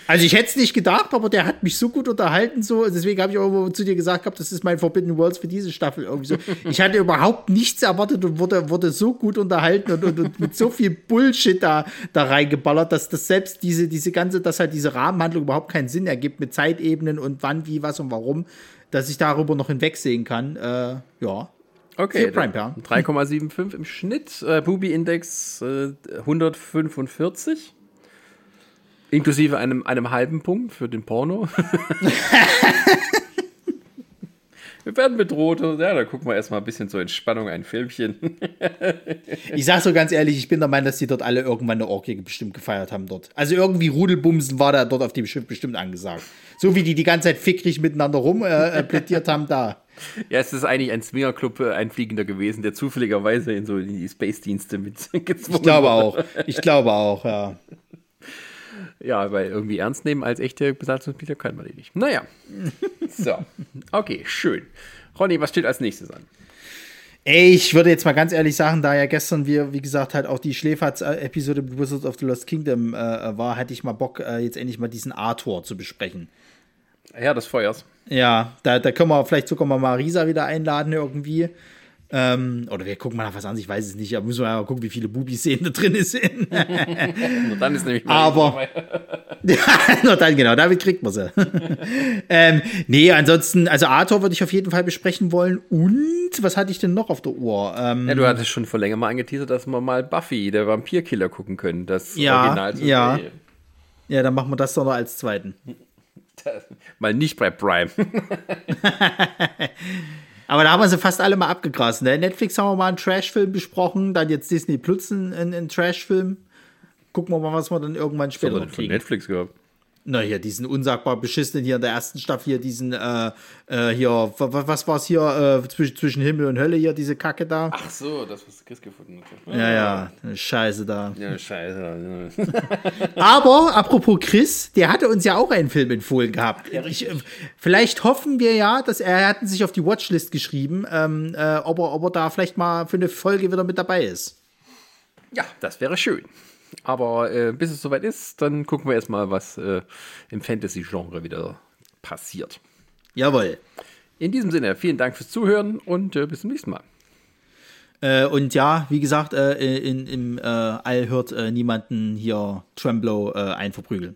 Also ich hätte es nicht gedacht, aber der hat mich so gut unterhalten, so. Deswegen habe ich auch zu dir gesagt gehabt, das ist mein Forbidden Worlds für diese Staffel irgendwie so. Ich hatte überhaupt nichts erwartet und wurde, wurde so gut unterhalten und, und, und mit so viel Bullshit da, da reingeballert, dass das selbst diese, diese ganze, dass halt diese Rahmenhandlung überhaupt keinen Sinn ergibt mit Zeitebenen und wann, wie, was und warum, dass ich darüber noch hinwegsehen kann. Äh, ja. Okay, 3,75 im Schnitt. Äh, Bubi-Index äh, 145. Inklusive einem, einem halben Punkt für den Porno. <laughs> wir werden bedroht. Ja, da gucken wir erstmal ein bisschen zur Entspannung ein Filmchen. ich sag so ganz ehrlich, ich bin der Meinung, dass die dort alle irgendwann eine Orgie bestimmt gefeiert haben dort. Also irgendwie Rudelbumsen war da dort auf dem Schiff bestimmt angesagt. So wie die die ganze Zeit fickrig miteinander rum äh, äh plädiert haben da. Ja, es ist eigentlich ein Swingerclub, äh, ein Fliegender gewesen, der zufälligerweise in so die Space-Dienste mitgezwungen <laughs> Ich glaube auch. Ich glaube auch, ja. Ja, weil irgendwie ernst nehmen als echte Besatzungsmitglieder kann man die nicht. Naja. <laughs> so. Okay, schön. Ronny, was steht als nächstes an? Ey, ich würde jetzt mal ganz ehrlich sagen, da ja gestern wir, wie gesagt, halt auch die Schläferz-Episode Wizards of the Lost Kingdom äh, war, hatte ich mal Bock, äh, jetzt endlich mal diesen Arthur zu besprechen. Ja, des Feuers. Ja, da, da können wir vielleicht sogar mal Marisa wieder einladen irgendwie. Ähm, oder wir gucken mal nach was an, ich weiß es nicht, aber müssen wir mal gucken, wie viele Bubis-Szenen da drin sind. <laughs> Nur dann ist nämlich mal Aber, ja, <laughs> nur dann, genau, damit kriegt man sie. <laughs> ähm, nee, ansonsten, also Arthur würde ich auf jeden Fall besprechen wollen. Und was hatte ich denn noch auf der Uhr? Ähm, ja, du hattest schon vor länger mal angeteasert, dass wir mal Buffy, der Vampirkiller, gucken können. Das ja, Original. Ja, ja, dann machen wir das doch noch als zweiten. mal nicht bei Prime. Aber da haben wir sie fast alle mal abgegrast. Ne? Netflix haben wir mal einen Trashfilm besprochen, dann jetzt Disney Plus einen, einen Trashfilm. Gucken wir mal, was wir dann irgendwann später Was haben wir denn von. Netflix gehabt? Na hier, diesen unsagbar beschissenen hier in der ersten Staffel hier, diesen, äh, äh, hier, wa- wa- was war's hier, äh, zwischen, zwischen Himmel und Hölle hier, diese Kacke da. Ach so, das, was Chris gefunden hat. Ja, ja, Scheiße da. Ja, scheiße. <laughs> <laughs> Aber, apropos Chris, der hatte uns ja auch einen Film empfohlen gehabt. Ich, äh, vielleicht hoffen wir ja, dass er, er hat ihn sich auf die Watchlist geschrieben, ähm, äh, ob, er, ob er da vielleicht mal für eine Folge wieder mit dabei ist. Ja, das wäre schön. Aber äh, bis es soweit ist, dann gucken wir erstmal, was äh, im Fantasy-Genre wieder passiert. Jawohl. In diesem Sinne, vielen Dank fürs Zuhören und äh, bis zum nächsten Mal. Äh, und ja, wie gesagt, äh, in, im äh, All hört äh, niemanden hier Tremblow äh, einverprügeln.